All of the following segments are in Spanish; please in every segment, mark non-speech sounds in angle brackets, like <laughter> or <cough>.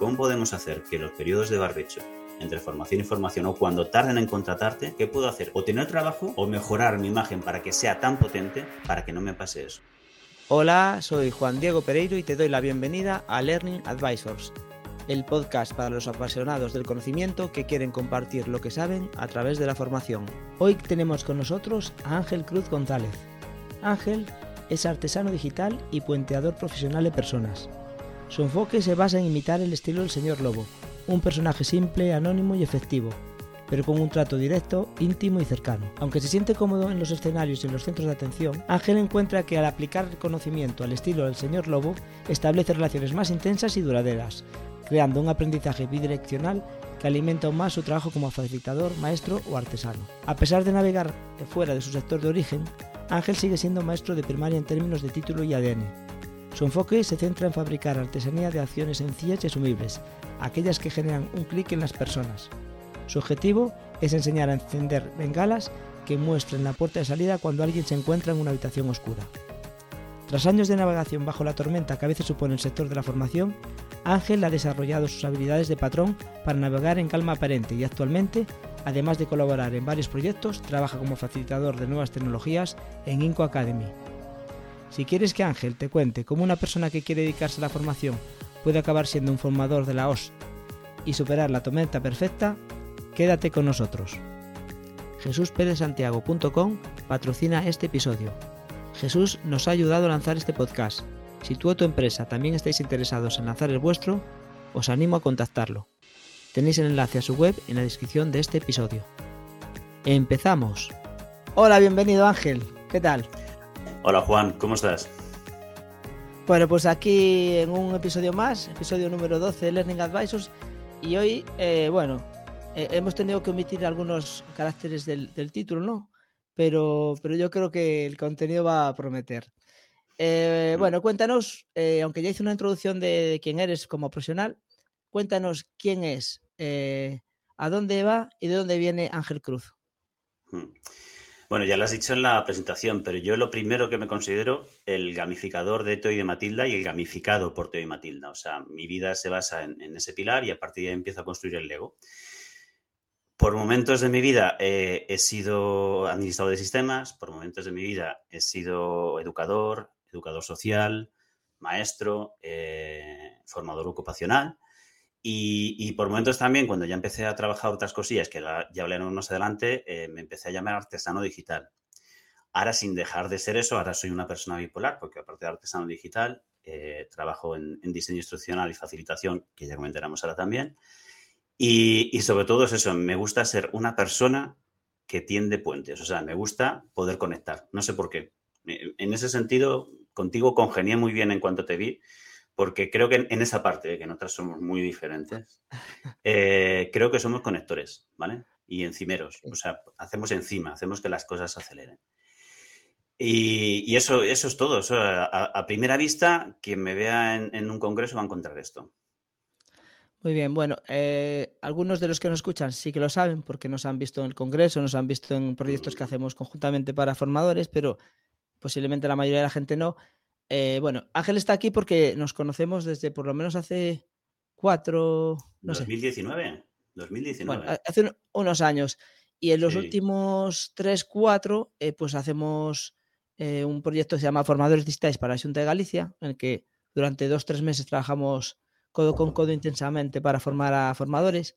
¿Cómo podemos hacer que los periodos de barbecho entre formación y formación o cuando tarden en contratarte, ¿qué puedo hacer? O tener trabajo o mejorar mi imagen para que sea tan potente para que no me pase eso. Hola, soy Juan Diego Pereiro y te doy la bienvenida a Learning Advisors, el podcast para los apasionados del conocimiento que quieren compartir lo que saben a través de la formación. Hoy tenemos con nosotros a Ángel Cruz González. Ángel es artesano digital y puenteador profesional de personas. Su enfoque se basa en imitar el estilo del señor Lobo, un personaje simple, anónimo y efectivo, pero con un trato directo, íntimo y cercano. Aunque se siente cómodo en los escenarios y en los centros de atención, Ángel encuentra que al aplicar el conocimiento al estilo del señor Lobo, establece relaciones más intensas y duraderas, creando un aprendizaje bidireccional que alimenta aún más su trabajo como facilitador, maestro o artesano. A pesar de navegar fuera de su sector de origen, Ángel sigue siendo maestro de primaria en términos de título y ADN. Su enfoque se centra en fabricar artesanía de acciones sencillas y asumibles, aquellas que generan un clic en las personas. Su objetivo es enseñar a encender bengalas que muestren la puerta de salida cuando alguien se encuentra en una habitación oscura. Tras años de navegación bajo la tormenta que a veces supone el sector de la formación, Ángel ha desarrollado sus habilidades de patrón para navegar en calma aparente y actualmente, además de colaborar en varios proyectos, trabaja como facilitador de nuevas tecnologías en Inco Academy. Si quieres que Ángel te cuente cómo una persona que quiere dedicarse a la formación puede acabar siendo un formador de la OS y superar la tormenta perfecta, quédate con nosotros. JesúsPérezSantiago.com patrocina este episodio. Jesús nos ha ayudado a lanzar este podcast. Si tú o tu empresa también estáis interesados en lanzar el vuestro, os animo a contactarlo. Tenéis el enlace a su web en la descripción de este episodio. ¡Empezamos! Hola, bienvenido Ángel. ¿Qué tal? Hola Juan, ¿cómo estás? Bueno, pues aquí en un episodio más, episodio número 12 de Learning Advisors, y hoy, eh, bueno, eh, hemos tenido que omitir algunos caracteres del, título, ¿no? Pero, pero yo creo que el contenido va a prometer. Eh, mm. bueno, cuéntanos, aunque ya hice una introducción de, quién eres como profesional, cuéntanos quién es, a dónde va y de dónde viene Ángel Cruz. Mm. Bueno, ya lo has dicho en la presentación, pero yo lo primero que me considero el gamificador de Teo y de Matilda y el gamificado por Teo y Matilda. O sea, mi vida se basa en, ese pilar y a partir de ahí empiezo a construir el Lego. Por momentos de mi vida eh, he sido administrador de sistemas, por momentos de mi vida he sido educador, educador social, maestro, eh, formador ocupacional. Y, por momentos también, cuando ya empecé a trabajar otras cosillas, que ya hablaremos más adelante, eh, me empecé a llamar artesano digital. Ahora, sin dejar de ser eso, ahora soy una persona bipolar, porque aparte de artesano digital, eh, trabajo en, diseño instruccional y facilitación, que ya comentaremos ahora también. Y, y, sobre todo es eso, me gusta ser una persona que tiende puentes, o sea, me gusta poder conectar, no sé por qué. En ese sentido, contigo congenié muy bien en cuanto te vi, porque creo que en, esa parte, que nosotras somos muy diferentes, <laughs> eh, creo que somos conectores, ¿vale? Y encimeros, o sea, hacemos encima, hacemos que las cosas aceleren. Y, eso, eso es todo. a, primera vista, quien me vea en, un congreso va a encontrar esto. Muy bien, bueno, eh, algunos de los que nos escuchan sí que lo saben porque nos han visto en el congreso, nos han visto en proyectos que hacemos conjuntamente para formadores, pero posiblemente la mayoría de la gente no. Eh, bueno, Ángel está aquí porque nos conocemos desde por lo menos hace cuatro. No 2019. 2019. hace unos años. Y en los últimos tres, cuatro, eh, pues hacemos eh, un proyecto que se llama Formadores Digitales para la Junta de Galicia, en el que durante dos, tres meses trabajamos codo con codo intensamente para formar a formadores.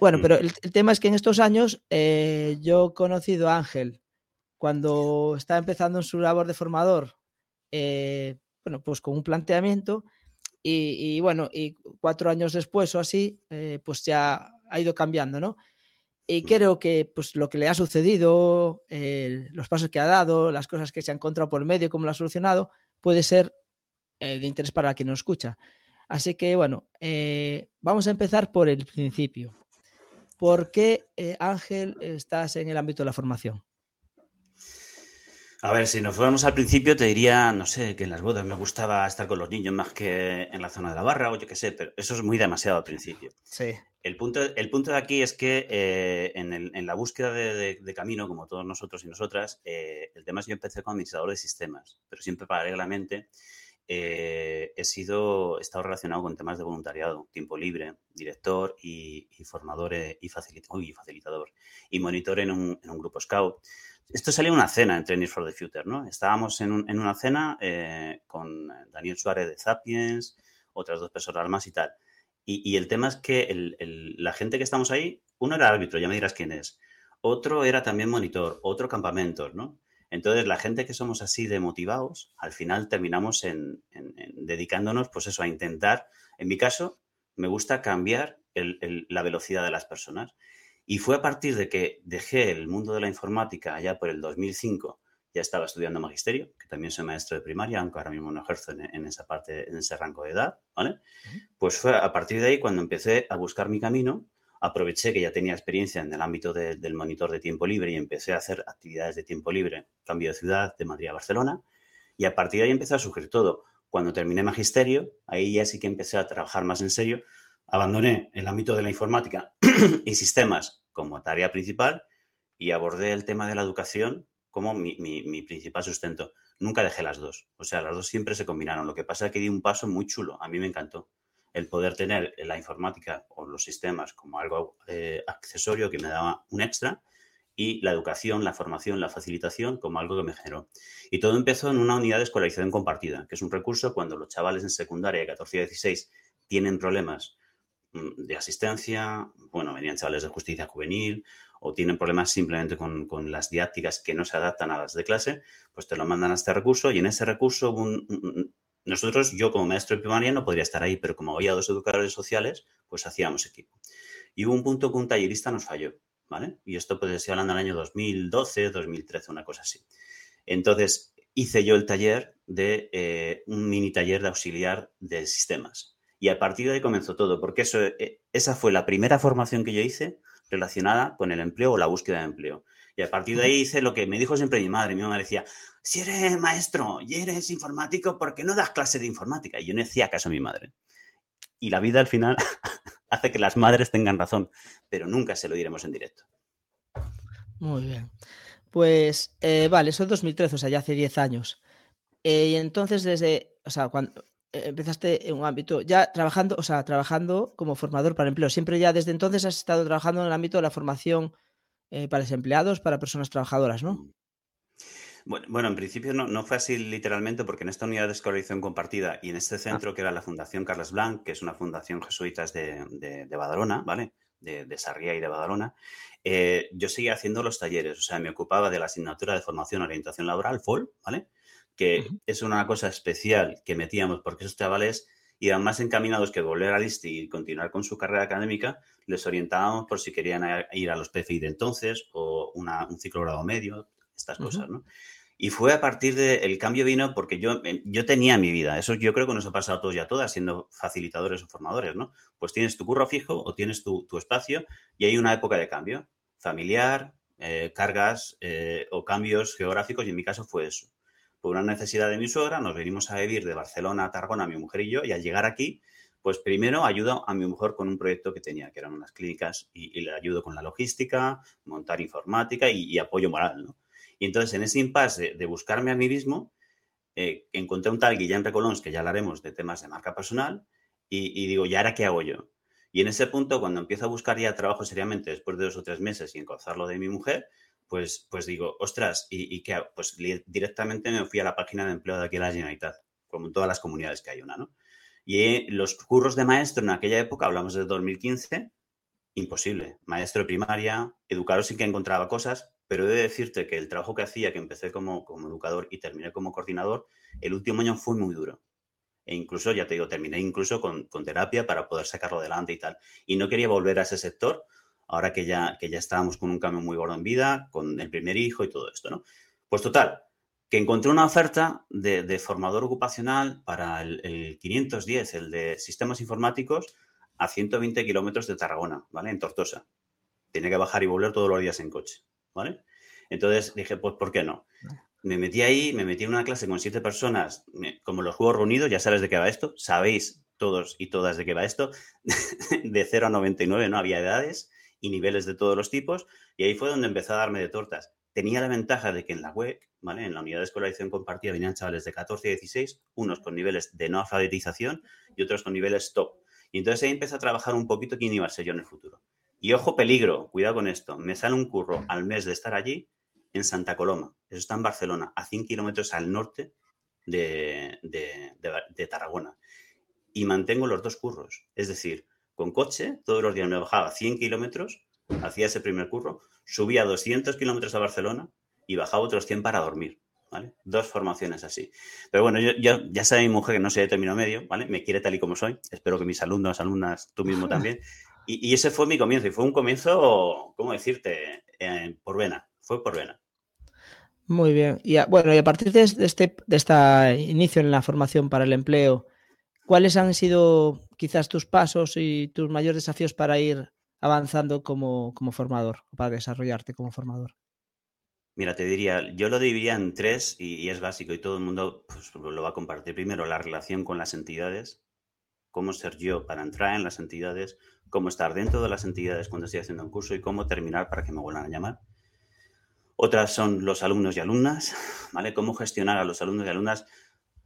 Bueno, pero el, tema es que en estos años yo he conocido a Ángel cuando estaba empezando en su labor de formador eh, bueno, pues con un planteamiento y, bueno, y cuatro años después o así, eh, pues ya ha ido cambiando, ¿no? Y creo que pues lo que le ha sucedido, eh, los pasos que ha dado, las cosas que se ha encontrado por el medio, cómo lo ha solucionado, puede ser de interés para quien nos escucha. Así que bueno, vamos a empezar por el principio. ¿Por qué, Ángel, estás en el ámbito de la formación? A ver, si nos fuéramos al principio, te diría, no sé, que en las bodas me gustaba estar con los niños más que en la zona de la barra o yo qué sé, pero eso es muy demasiado al principio. Sí. El punto, el punto de aquí es que eh, en, la búsqueda de, camino, como todos nosotros y nosotras, eh, el tema es que yo empecé como administrador de sistemas, pero siempre paralelamente eh, he sido, he estado relacionado con temas de voluntariado, tiempo libre, director y, formador eh, y, facilitador y monitor en un, grupo Scout. Esto salió en una cena en Training for the Future, ¿no? Estábamos en, una cena eh, con Daniel Suárez de Sapiens, otras dos personas más y tal. Y, el tema es que la gente que estamos ahí, uno era árbitro, ya me dirás quién es. Otro era también monitor, otro campamento, ¿no? Entonces, la gente que somos así de motivados, al final terminamos en, dedicándonos, pues eso, a intentar, en mi caso, me gusta cambiar la velocidad de las personas. Y fue a partir de que dejé el mundo de la informática allá por el 2005, ya estaba estudiando magisterio, que también soy maestro de primaria, aunque ahora mismo no ejerzo en, esa parte, en ese rango de edad, ¿vale? Pues fue a partir de ahí cuando empecé a buscar mi camino aproveché que ya tenía experiencia en el ámbito del monitor de tiempo libre y empecé a hacer actividades de tiempo libre, cambio de ciudad, de Madrid a Barcelona, y a partir de ahí empecé a surgir todo. Cuando terminé magisterio, ahí ya sí que empecé a trabajar más en serio, abandoné el ámbito de la informática y sistemas como tarea principal y abordé el tema de la educación como mi, mi, principal sustento. Nunca dejé las dos. O sea, las dos siempre se combinaron. Lo que pasa es que di un paso muy chulo. A mí me encantó el poder tener la informática o los sistemas como algo eh, accesorio que me daba un extra y la educación, la formación, la facilitación como algo que me generó. Y todo empezó en una unidad de escolarización compartida, que es un recurso cuando los chavales en secundaria de 14 y 16 tienen problemas de asistencia, bueno, venían chavales de justicia juvenil o tienen problemas simplemente con, con, las didácticas que no se adaptan a las de clase, pues te lo mandan a este recurso y en ese recurso nosotros, yo como maestro de primaria no podría estar ahí, pero como había dos educadores sociales, pues hacíamos equipo. Y hubo un punto que un tallerista nos falló, ¿vale? Y esto puede ser hablando del año 2012, 2013, una cosa así. Entonces, hice yo el taller de eh, un mini taller de auxiliar de sistemas. Y a partir de ahí comenzó todo, porque eso, eh, esa fue la primera formación que yo hice relacionada con el empleo o la búsqueda de empleo. Y a partir de ahí hice lo que me dijo siempre mi madre. Mi mamá decía, si eres maestro y eres informático, ¿por qué no das clase de informática? Y yo no decía caso a mi madre. Y la vida al final <laughs> hace que las madres tengan razón, pero nunca se lo diremos en directo. Muy bien. Pues eh, vale, eso es 2013, o sea, ya hace 10 años. Eh, y entonces desde, o sea, cuando empezaste en un ámbito, ya trabajando, o sea, trabajando como formador para empleo, siempre ya desde entonces has estado trabajando en el ámbito de la formación eh, para desempleados, para personas trabajadoras, ¿no? Mm. Bueno, en principio no, fue así literalmente porque en esta unidad de escolarización compartida y en este ah. centro que era la Fundación Carlos Blanc, que es una fundación jesuitas de, de, Badalona, ¿vale? De, de, Sarriá y de Badalona, eh, yo seguía haciendo los talleres, o sea, me ocupaba de la asignatura de formación orientación laboral, FOL, ¿vale? Que es una cosa especial que metíamos porque esos chavales iban más encaminados que volver a Listi y continuar con su carrera académica, les orientábamos por si querían ir a los PFI de entonces o un ciclo grado medio, estas cosas, ¿no? Y fue a partir del cambio vino porque yo, eh, yo tenía mi vida. Eso yo creo que nos ha pasado a todos y a todas, siendo facilitadores o formadores, ¿no? Pues tienes tu curro fijo o tienes tu, espacio y hay una época de cambio familiar, eh, cargas eh, o cambios geográficos y en mi caso fue eso por una necesidad de mi suegra, nos venimos a vivir de Barcelona a Tarragona, mi mujer y yo, y al llegar aquí, pues primero ayudo a mi mujer con un proyecto que tenía, que eran unas clínicas, y, le ayudo con la logística, montar informática y, apoyo moral, ¿no? Y entonces, en ese impasse de, buscarme a mí mismo, eh, encontré un tal Guillén Recolons, que ya hablaremos de temas de marca personal, y, digo, ¿y ahora qué hago yo? Y en ese punto, cuando empiezo a buscar ya trabajo seriamente, después de dos o tres meses y encauzarlo de mi mujer, pues, pues digo, ostras, ¿y, hago? Pues directamente me fui a la página de empleo de aquí a la Generalitat, como en todas las comunidades que hay una, ¿no? Y los curros de maestro en aquella época, hablamos de 2015, imposible. Maestro de primaria, educador sí que encontraba cosas, pero he de decirte que el trabajo que hacía, que empecé como, como educador y terminé como coordinador, el último año fue muy duro. E incluso, ya te digo, terminé incluso con, con terapia para poder sacarlo adelante y tal. Y no quería volver a ese sector ahora que ya, que ya estábamos con un cambio muy gordo en vida, con el primer hijo y todo esto, ¿no? Pues total, que encontré una oferta de, formador ocupacional para el, 510, el de sistemas informáticos, a 120 kilómetros de Tarragona, ¿vale? En Tortosa. Tiene que bajar y volver todos los días en coche, ¿vale? Entonces dije, pues, ¿por qué no? Me metí ahí, me metí en una clase con siete personas, como los Juegos Reunidos, ya sabes de qué va esto, sabéis todos y todas de qué va esto, <laughs> de 0 a 99 no había edades, y niveles de todos los tipos. Y ahí fue donde empecé a darme de tortas. tenía la ventaja de que en la web, ¿vale? En la unidad de escolarización compartida venían chavales de 14 y 16, unos con niveles de no alfabetización y otros con niveles top. Y entonces ahí empecé a trabajar un poquito quién iba a ser yo en el futuro. Y ojo, peligro, cuidado con esto. Me sale un curro al mes de estar allí en Santa Coloma. Eso está en Barcelona, a 100 kilómetros al norte de, de, Tarragona. Y mantengo los dos curros. Es decir, con coche, todos los días me bajaba 100 kilómetros, hacía ese primer curro, subía 200 kilómetros a Barcelona y bajaba otros 100 para dormir. ¿Vale? Dos formaciones así. Pero bueno, yo, ya sabe mi mujer que no soy de término medio, ¿vale? Me quiere tal y como soy. Espero que mis alumnos, alumnas, tú mismo también. <laughs> Y, ese fue mi comienzo. Y fue un comienzo, ¿cómo decirte? Eh, por vena. Fue por vena. Muy bien. Y bueno, y a partir de este, de este inicio en la formación para el empleo, ¿cuáles han sido quizás tus pasos y tus mayores desafíos para ir avanzando como, como formador, para desarrollarte como formador? Mira, te diría, yo lo dividiría en tres y, es básico y todo el mundo pues, lo va a compartir. Primero, la relación con las entidades, cómo ser yo para entrar en las entidades, cómo estar dentro de las entidades cuando estoy haciendo un curso y cómo terminar para que me vuelvan a llamar. Otras son los alumnos y alumnas, ¿vale? Cómo gestionar a los alumnos y alumnas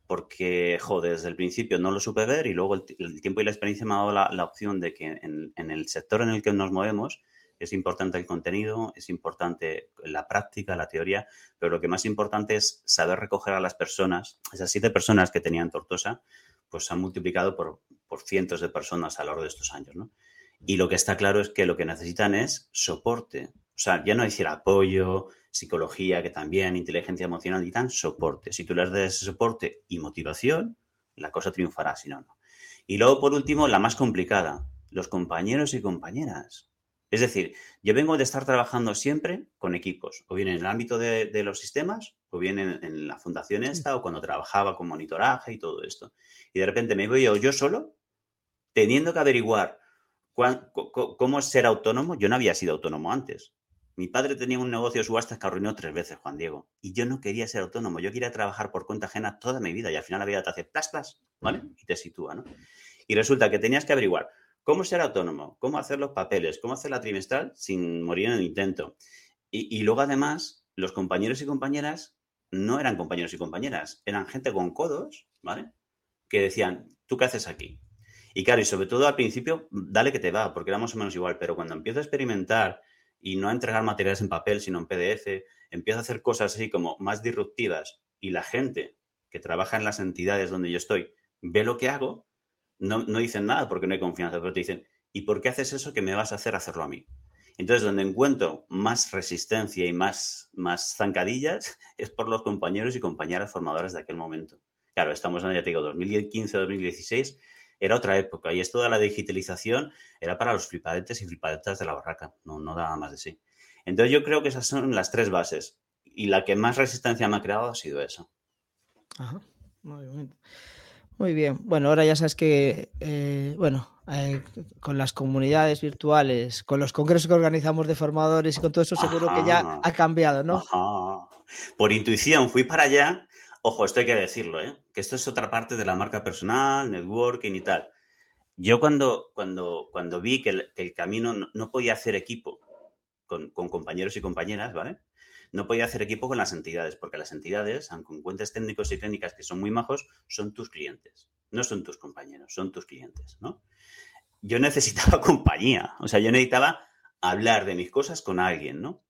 porque, joder, desde el principio no lo supe ver y luego el, tiempo y la experiencia me ha dado la, opción de que en, en, el sector en el que nos movemos es importante el contenido, es importante la práctica, la teoría, pero lo que más importante es saber recoger a las personas. Esas siete personas que tenían Tortosa, pues se han multiplicado por, por cientos de personas a lo largo de estos años, ¿no? Y lo que está claro es que lo que necesitan es soporte. O sea, ya no decir apoyo, psicología, que también, inteligencia emocional, y tan soporte. Si tú les das ese soporte y motivación, la cosa triunfará, si no, no. Y luego, por último, la más complicada, los compañeros y compañeras. Es decir, yo vengo de estar trabajando siempre con equipos, o bien en el ámbito de, los sistemas, o bien en, la fundación esta, o cuando trabajaba con monitoraje y todo esto. Y de repente me voy yo, solo, teniendo que averiguar cómo es ser autónomo. Yo no había sido autónomo antes. Mi padre tenía un negocio de subastas que arruinó tres veces, Juan Diego. Y yo no quería ser autónomo. Yo quería trabajar por cuenta ajena toda mi vida. Y al final la vida te hace plas, plas, ¿vale? Y te sitúa, ¿no? Y resulta que tenías que averiguar cómo ser autónomo, cómo hacer los papeles, cómo hacer la trimestral sin morir en el intento. Y, luego, además, los compañeros y compañeras no eran compañeros y compañeras, eran gente con codos, ¿vale? Que decían, ¿tú qué haces aquí? Y claro, y sobre todo al principio, dale que te va, porque era más o menos igual, pero cuando empiezo a experimentar y no a entregar materiales en papel, sino en PDF, empiezo a hacer cosas así como más disruptivas y la gente que trabaja en las entidades donde yo estoy ve lo que hago, no, dicen nada porque no hay confianza, pero te dicen, ¿y por qué haces eso que me vas a hacer hacerlo a mí? Entonces, donde encuentro más resistencia y más, más zancadillas <laughs> es por los compañeros y compañeras formadores de aquel momento. Claro, estamos en, ya te digo, 2015, 2016, era otra época y esto de la digitalización era para los flipadetes y flipadetas de la barraca, no, no daba más de sí. Entonces, yo creo que esas son las tres bases y la que más resistencia me ha creado ha sido eso. Ajá, muy bien. Muy bien. Bueno, ahora ya sabes que, eh, bueno, eh, con las comunidades virtuales, con los congresos que organizamos de formadores y con todo eso, seguro que ya ha cambiado, ¿no? Por intuición fui para allá. Ojo, esto hay que decirlo, ¿eh? Que esto es otra parte de la marca personal, networking y tal. Yo cuando, cuando, cuando vi que el, camino no, podía hacer equipo con, compañeros y compañeras, ¿vale? no podía hacer equipo con las entidades, porque las entidades, aunque encuentres técnicos y técnicas que son muy majos, son tus clientes, no son tus compañeros, son tus clientes, ¿no? Yo necesitaba <laughs> compañía, o sea, yo necesitaba hablar de mis cosas con alguien, ¿no?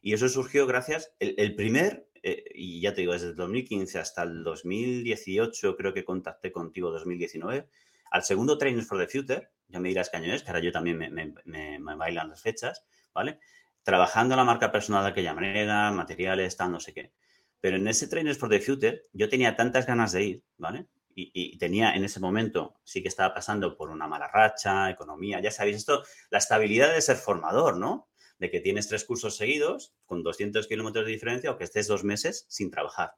Y eso surgió gracias, el, primer, eh, y ya te digo, desde el 2015 hasta el 2018, creo que contacté contigo 2019, al segundo Trainers for the Future, ya me dirás qué año es, que ahora yo también me, me bailan las fechas, ¿vale? trabajando la marca personal de aquella manera, materiales, tal, no sé qué. Pero en ese Trainers for the Future yo tenía tantas ganas de ir, ¿vale? Y, tenía en ese momento, sí que estaba pasando por una mala racha, economía, ya sabéis esto, la estabilidad de ser formador, ¿no? De que tienes tres cursos seguidos con 200 kilómetros de diferencia o que estés dos meses sin trabajar.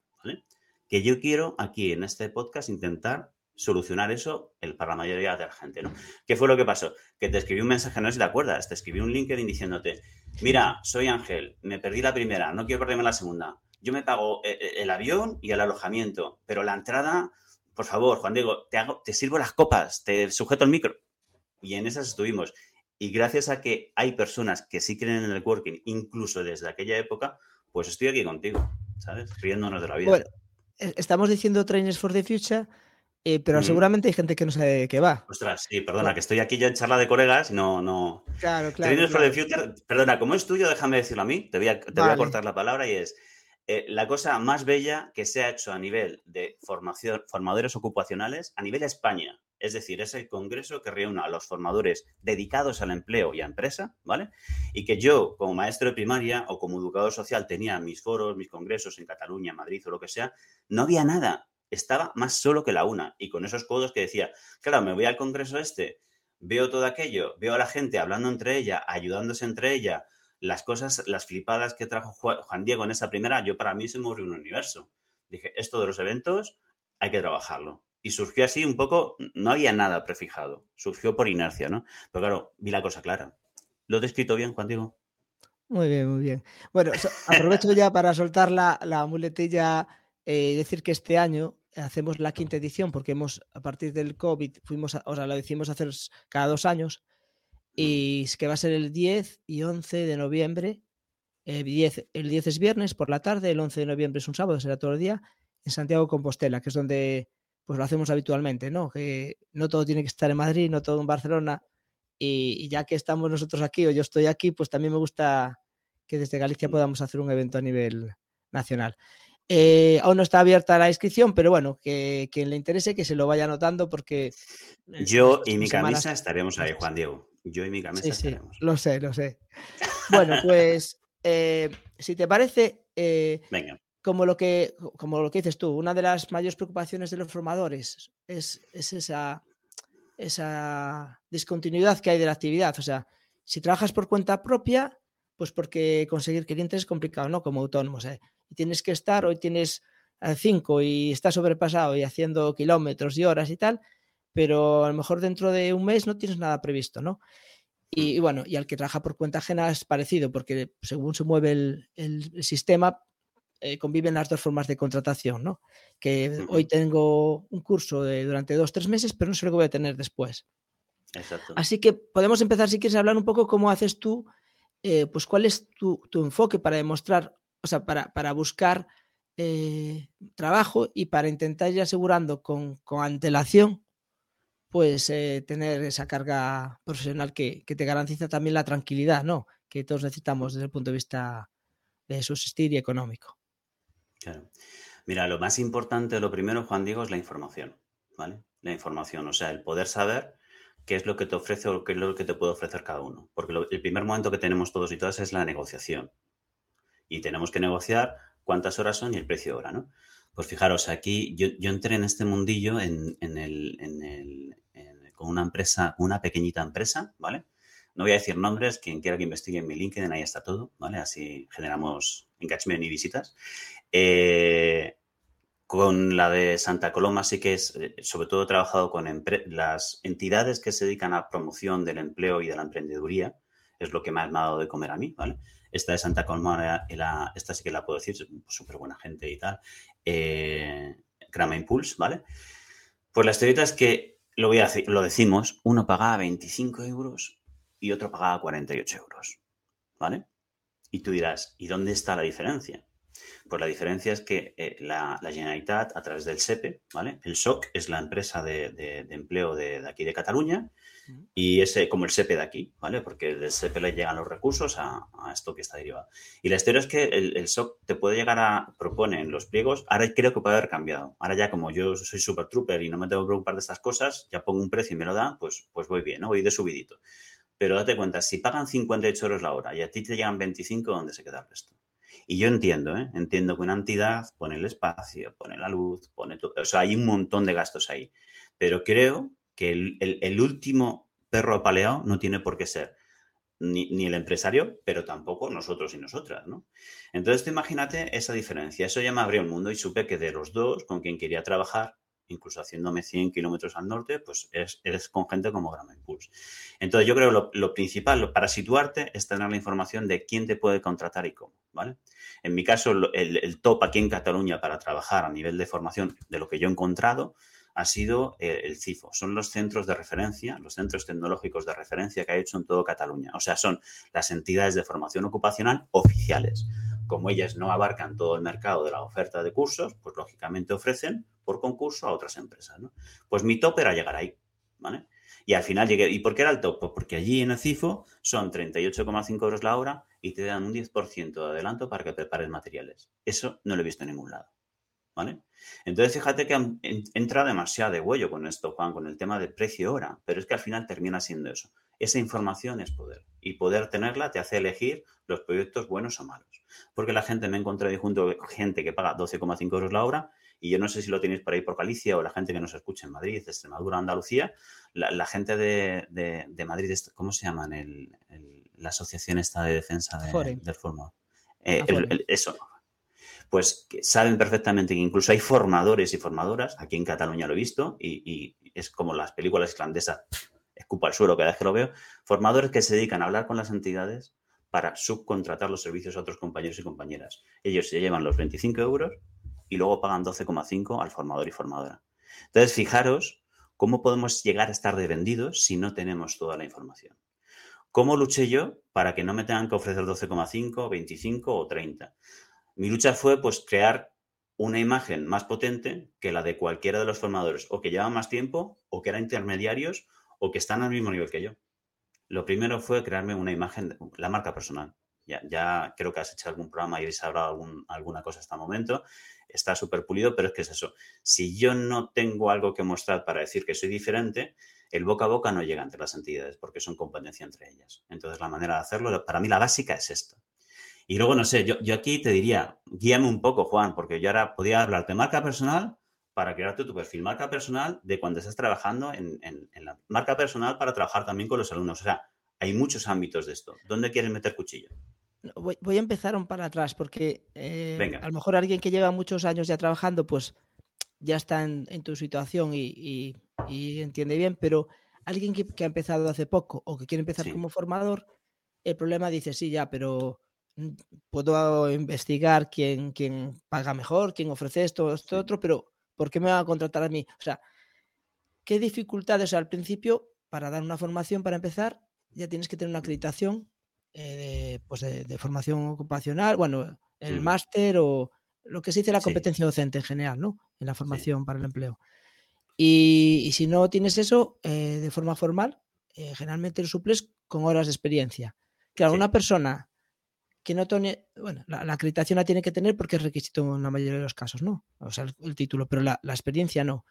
Que yo quiero aquí en este podcast intentar solucionar eso el, para la mayoría de la gente, ¿no? ¿Qué fue lo que pasó? Que te escribí un mensaje, no sé si te acuerdas, te escribí un LinkedIn diciéndote, mira, soy Ángel, me perdí la primera, no quiero perderme la segunda. Yo me pago eh, eh, el avión y el alojamiento, pero la entrada, por favor, Juan Diego, te, hago, te sirvo las copas, te sujeto el micro. Y en esas estuvimos. Y gracias a que hay personas que sí creen en el networking, incluso desde aquella época, pues estoy aquí contigo, ¿sabes? Riéndonos de la vida. Bueno, e, estamos diciendo Trainers for the Future, eh, pero seguramente hay gente que no sabe de qué va. Ostras, sí, perdona, que estoy aquí yo en charla de colegas no, no. Claro, claro. Trainers for the Future, perdona, como es tuyo, déjame decirlo a mí, te voy a, te voy a cortar la palabra y es eh, la cosa más bella que se ha hecho a nivel de formación, formadores ocupacionales a nivel España. Es decir, es el congreso que reúne a los formadores dedicados al empleo y a empresa, ¿vale? Y que yo, como maestro de primaria o como educador social, tenía mis foros, mis congresos en Cataluña, Madrid o lo que sea, no había nada. Estaba más solo que la una. Y con esos codos que decía, claro, me voy al congreso este, veo todo aquello, veo a la gente hablando entre ella, ayudándose entre ella, las cosas, las flipadas que trajo Juan Diego en esa primera, yo para mí se me abrió un universo. Dije, esto de los eventos hay que trabajarlo. Y surgió así un poco, no había nada prefijado, surgió por inercia, ¿no? Pero claro, vi la cosa clara. ¿Lo he descrito bien, Juan Diego? Muy bien, muy bien. Bueno, aprovecho ya para soltar la, muletilla y eh, decir que este año hacemos la quinta edición porque hemos, a partir del COVID, fuimos, o sea, lo decimos hacer cada dos años y es que va a ser el 10 y 11 de noviembre. Eh, el 10 es viernes por la tarde, el 11 de noviembre es un sábado, será todo el día, en Santiago Compostela, que es donde pues lo hacemos habitualmente, ¿no? Que no todo tiene que estar en Madrid, no todo en Barcelona. Y, ya que estamos nosotros aquí o yo estoy aquí, pues también me gusta que desde Galicia podamos hacer un evento a nivel nacional. Eh, aún no está abierta la inscripción, pero bueno, que quien le interese que se lo vaya anotando porque... Yo y mi camisa estaremos ahí, Juan Diego. Yo y mi camisa sí, Lo sé, lo sé. Bueno, pues eh, si te parece, eh, Como, lo que, como lo que dices tú, una de las mayores preocupaciones de los formadores es, esa, esa discontinuidad que hay de la actividad. O sea, si trabajas por cuenta propia, pues porque conseguir clientes es complicado, ¿no? Como autónomos. ¿eh? Y tienes que estar, hoy tienes cinco y estás sobrepasado y haciendo kilómetros y horas y tal, pero a lo mejor dentro de un mes no tienes nada previsto, ¿no? Y, bueno, y al que trabaja por cuenta ajena es parecido, porque según se mueve el, sistema, eh, conviven las dos formas de contratación, ¿no? Que hoy tengo un curso de, durante dos, tres meses, pero no sé lo que voy a tener después. Exacto. Así que podemos empezar, si quieres, a hablar un poco cómo haces tú, eh, pues cuál es tu, enfoque para demostrar, o sea, para, para buscar eh, trabajo y para intentar ir asegurando con, con antelación pues eh, tener esa carga profesional que, te garantiza también la tranquilidad, ¿no? Que todos necesitamos desde el punto de vista de subsistir y económico. Claro. Mira, lo más importante, lo primero, Juan Diego, es la información, ¿vale? La información, o sea, el poder saber qué es lo que te ofrece o qué es lo que te puede ofrecer cada uno. Porque el primer momento que tenemos todos y todas es la negociación. Y tenemos que negociar cuántas horas son y el precio de hora, ¿no? Pues fijaros, aquí yo, entré en este mundillo en, con una empresa, una pequeñita empresa, ¿vale? No voy a decir nombres, quien quiera que investigue en mi LinkedIn, ahí está todo, ¿vale? Así generamos engagement y visitas. Eh, con la de Santa Coloma sí que es, eh, sobre todo he trabajado con las entidades que se dedican a promoción del empleo y de la emprendeduría, es lo que me ha dado de comer a mí, ¿vale? Esta de Santa Coloma, esta sí que la puedo decir, súper buena gente y tal. Eh, Impulse, ¿vale? Pues la historieta es que lo, voy a lo decimos, uno pagaba 25 euros y otro pagaba 48 euros. ¿Vale? Y tú dirás, ¿y dónde está la diferencia? Pues la diferencia es que eh, la, Generalitat, a través del SEPE, ¿vale? El SOC es la empresa de, empleo de, aquí de Cataluña y ese como el SEPE de aquí, ¿vale? Porque del SEPE le llegan los recursos a, esto que está derivado. Y la historia es que el, SOC te puede llegar a, propone en los pliegos, ahora creo que puede haber cambiado. Ahora ya como yo soy super trooper y no me tengo que preocupar de estas cosas, ya pongo un precio y me lo da, pues, pues voy bien, ¿no? Voy de subidito. Pero date cuenta, si pagan 58 euros la hora y a ti te llegan 25, ¿dónde se queda el resto? Y yo entiendo, ¿eh? entiendo que una entidad pone el espacio, pone la luz, pone todo. O sea, hay un montón de gastos ahí. Pero creo que el, último perro apaleado no tiene por qué ser ni, el empresario, pero tampoco nosotros y nosotras, ¿no? Entonces, imagínate esa diferencia. Eso ya me abrió el mundo y supe que de los dos, con quien quería trabajar, incluso haciéndome 100 kilómetros al norte, pues eres, con gente como Grama Impulse. Entonces, yo creo lo, lo principal para situarte es tener la información de quién te puede contratar y cómo, ¿vale? En mi caso, el, top aquí en Cataluña para trabajar a nivel de formación, de lo que yo he encontrado, ha sido eh, el CIFO. Son los centros de referencia, los centros tecnológicos de referencia que ha hecho en todo Cataluña. O sea, son las entidades de formación ocupacional oficiales como ellas no abarcan todo el mercado de la oferta de cursos, pues lógicamente ofrecen por concurso a otras empresas. Pues mi top era llegar ahí, ¿vale? Y al final llegué. ¿Y por qué era el top? Pues porque allí en el CIFO son 38,5 euros la hora y te dan un 10% de adelanto para que prepares materiales. Eso no lo he visto en ningún lado. ¿Vale? Entonces, fíjate que entra demasiado de huello con esto, Juan, con el tema de precio-hora, pero es que al final termina siendo eso. Esa información es poder y poder tenerla te hace elegir los proyectos buenos o malos. Porque la gente, me he encontrado junto gente que paga 12,5 euros la hora y yo no sé si lo tenéis por ahí por Galicia o la gente que nos escucha en Madrid, Extremadura, Andalucía, la, gente de, Madrid, ¿cómo se llaman? La asociación esta de defensa del formador. Eh, ah, eso, pues saben perfectamente que incluso hay formadores y formadoras, aquí en Cataluña lo he visto, y, es como las películas islandesas, escupa al suelo cada vez que lo veo, formadores que se dedican a hablar con las entidades para subcontratar los servicios a otros compañeros y compañeras. Ellos se llevan los 25 euros y luego pagan 12,5 al formador y formadora. Entonces, fijaros cómo podemos llegar a estar de vendidos si no tenemos toda la información. ¿Cómo luché yo para que no me tengan que ofrecer 12,5, 25 o 30? Mi lucha fue pues crear una imagen más potente que la de cualquiera de los formadores, o que llevan más tiempo, o que eran intermediarios, o que están al mismo nivel que yo. Lo primero fue crearme una imagen, la marca personal. Ya, ya creo que has hecho algún programa y habéis hablado alguna cosa hasta el momento. Está súper pulido, pero es que es eso. Si yo no tengo algo que mostrar para decir que soy diferente, el boca a boca no llega entre las entidades porque son competencia entre ellas. Entonces, la manera de hacerlo, para mí la básica es esta. Y luego, no sé, yo, yo aquí te diría, guíame un poco, Juan, porque yo ahora podía hablarte de marca personal para crearte tu perfil, marca personal de cuando estás trabajando en, la marca personal para trabajar también con los alumnos. O sea, hay muchos ámbitos de esto. ¿Dónde quieres meter cuchillo? Voy, a empezar un para atrás porque eh, a lo mejor alguien que lleva muchos años ya trabajando, pues ya está en, tu situación y, entiende bien, pero alguien que, ha empezado hace poco o que quiere empezar como formador, el problema dice, sí, ya, pero mm, puedo investigar quién, quién paga mejor, quién ofrece esto, esto, otro, pero ¿por qué me va a contratar a mí? O sea, ¿qué dificultades al principio para dar una formación, para empezar? Ya tienes que tener una acreditación eh, pues de, formación ocupacional, bueno, el máster o lo que se dice la competencia docente en general, ¿no? En la formación para el empleo. Y, si no tienes eso eh, de forma formal, eh, generalmente lo suples con horas de experiencia. Claro, una persona que no tiene, bueno, la, acreditación la tiene que tener porque es requisito en la mayoría de los casos, ¿no? O sea, el, título, pero la, experiencia no.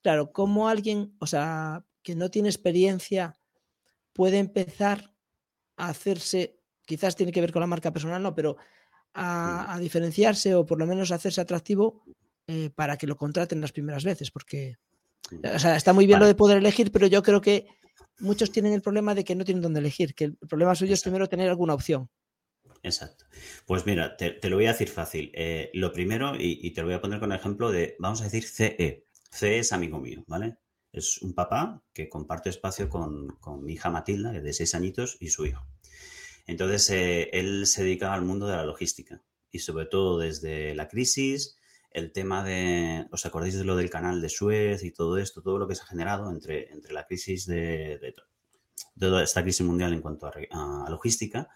Claro, ¿cómo alguien, o sea, que no tiene experiencia puede empezar a hacerse, quizás tiene que ver con la marca personal, no, pero a, diferenciarse o por lo menos a hacerse atractivo eh, para que lo contraten las primeras veces, porque o sea, está muy bien lo de poder elegir, pero yo creo que muchos tienen el problema de que no tienen dónde elegir, que el problema suyo es primero tener alguna opción. Exacto. Pues mira, te, lo voy a decir fácil. Eh, lo primero, y, te lo voy a poner con el ejemplo de, vamos a decir CE. CE es amigo mío, ¿vale? Es un papá que comparte espacio con, mi hija Matilda, que es de seis añitos, y su hijo. Entonces, eh, él se dedica al mundo de la logística y sobre todo desde la crisis, el tema de, ¿os acordáis de lo del canal de Suez y todo esto, todo lo que se ha generado entre, entre la crisis de, toda esta crisis mundial en cuanto a logística?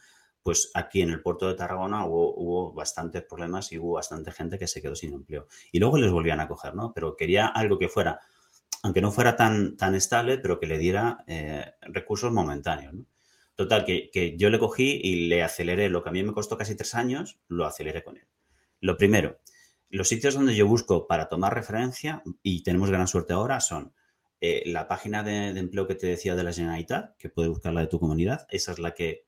pues aquí en el puerto de Tarragona hubo, bastantes problemas y hubo bastante gente que se quedó sin empleo. Y luego les volvían a coger, ¿no? Pero quería algo que fuera, aunque no fuera tan, tan estable, pero que le diera eh, recursos momentáneos, ¿no? Total, que, yo le cogí y le aceleré lo que a mí me costó casi tres años, lo aceleré con él. Lo primero, los sitios donde yo busco para tomar referencia, y tenemos gran suerte ahora, son eh, la página de, de, empleo que te decía de la Generalitat, que puedes buscar la de tu comunidad, esa es la que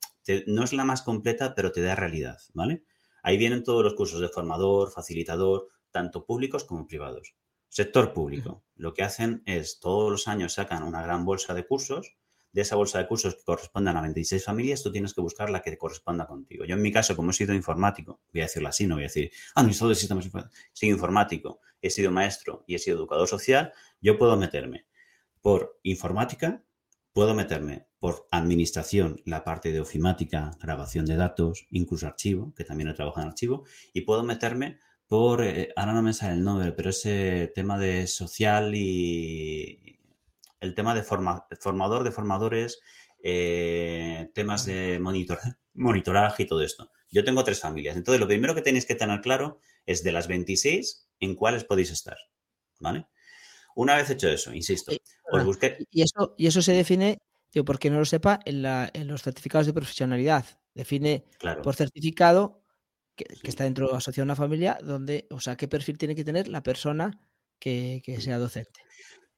no es la más completa, pero te da realidad, ¿vale? Ahí vienen todos los cursos de formador, facilitador, tanto públicos como privados. Sector público, lo que hacen es todos los años sacan una gran bolsa de cursos. De esa bolsa de cursos que correspondan a 26 familias, tú tienes que buscar la que corresponda contigo. Yo en mi caso, como he sido informático, voy a decirlo así, no voy a decir, ah, no, de sistemas informáticos. He sido informático, he sido maestro y he sido educador social, yo puedo meterme por informática, puedo meterme por administración la parte de ofimática, grabación de datos, incluso archivo, que también he trabajado en archivo, y puedo meterme por, eh, ahora no me sale el nombre, pero ese tema de social y el tema de formador de formadores, eh, temas de monitor, <laughs> monitoraje y todo esto. Yo tengo tres familias. Entonces, lo primero que tenéis que tener claro es de las 26 en cuáles podéis estar. ¿Vale? Una vez hecho eso, insisto, os busqué... Y eso, y eso se define, digo, porque no lo sepa, en, los certificados de profesionalidad. Define por certificado que, está dentro de asociación a una familia, donde, o sea, qué perfil tiene que tener la persona que, que sea docente.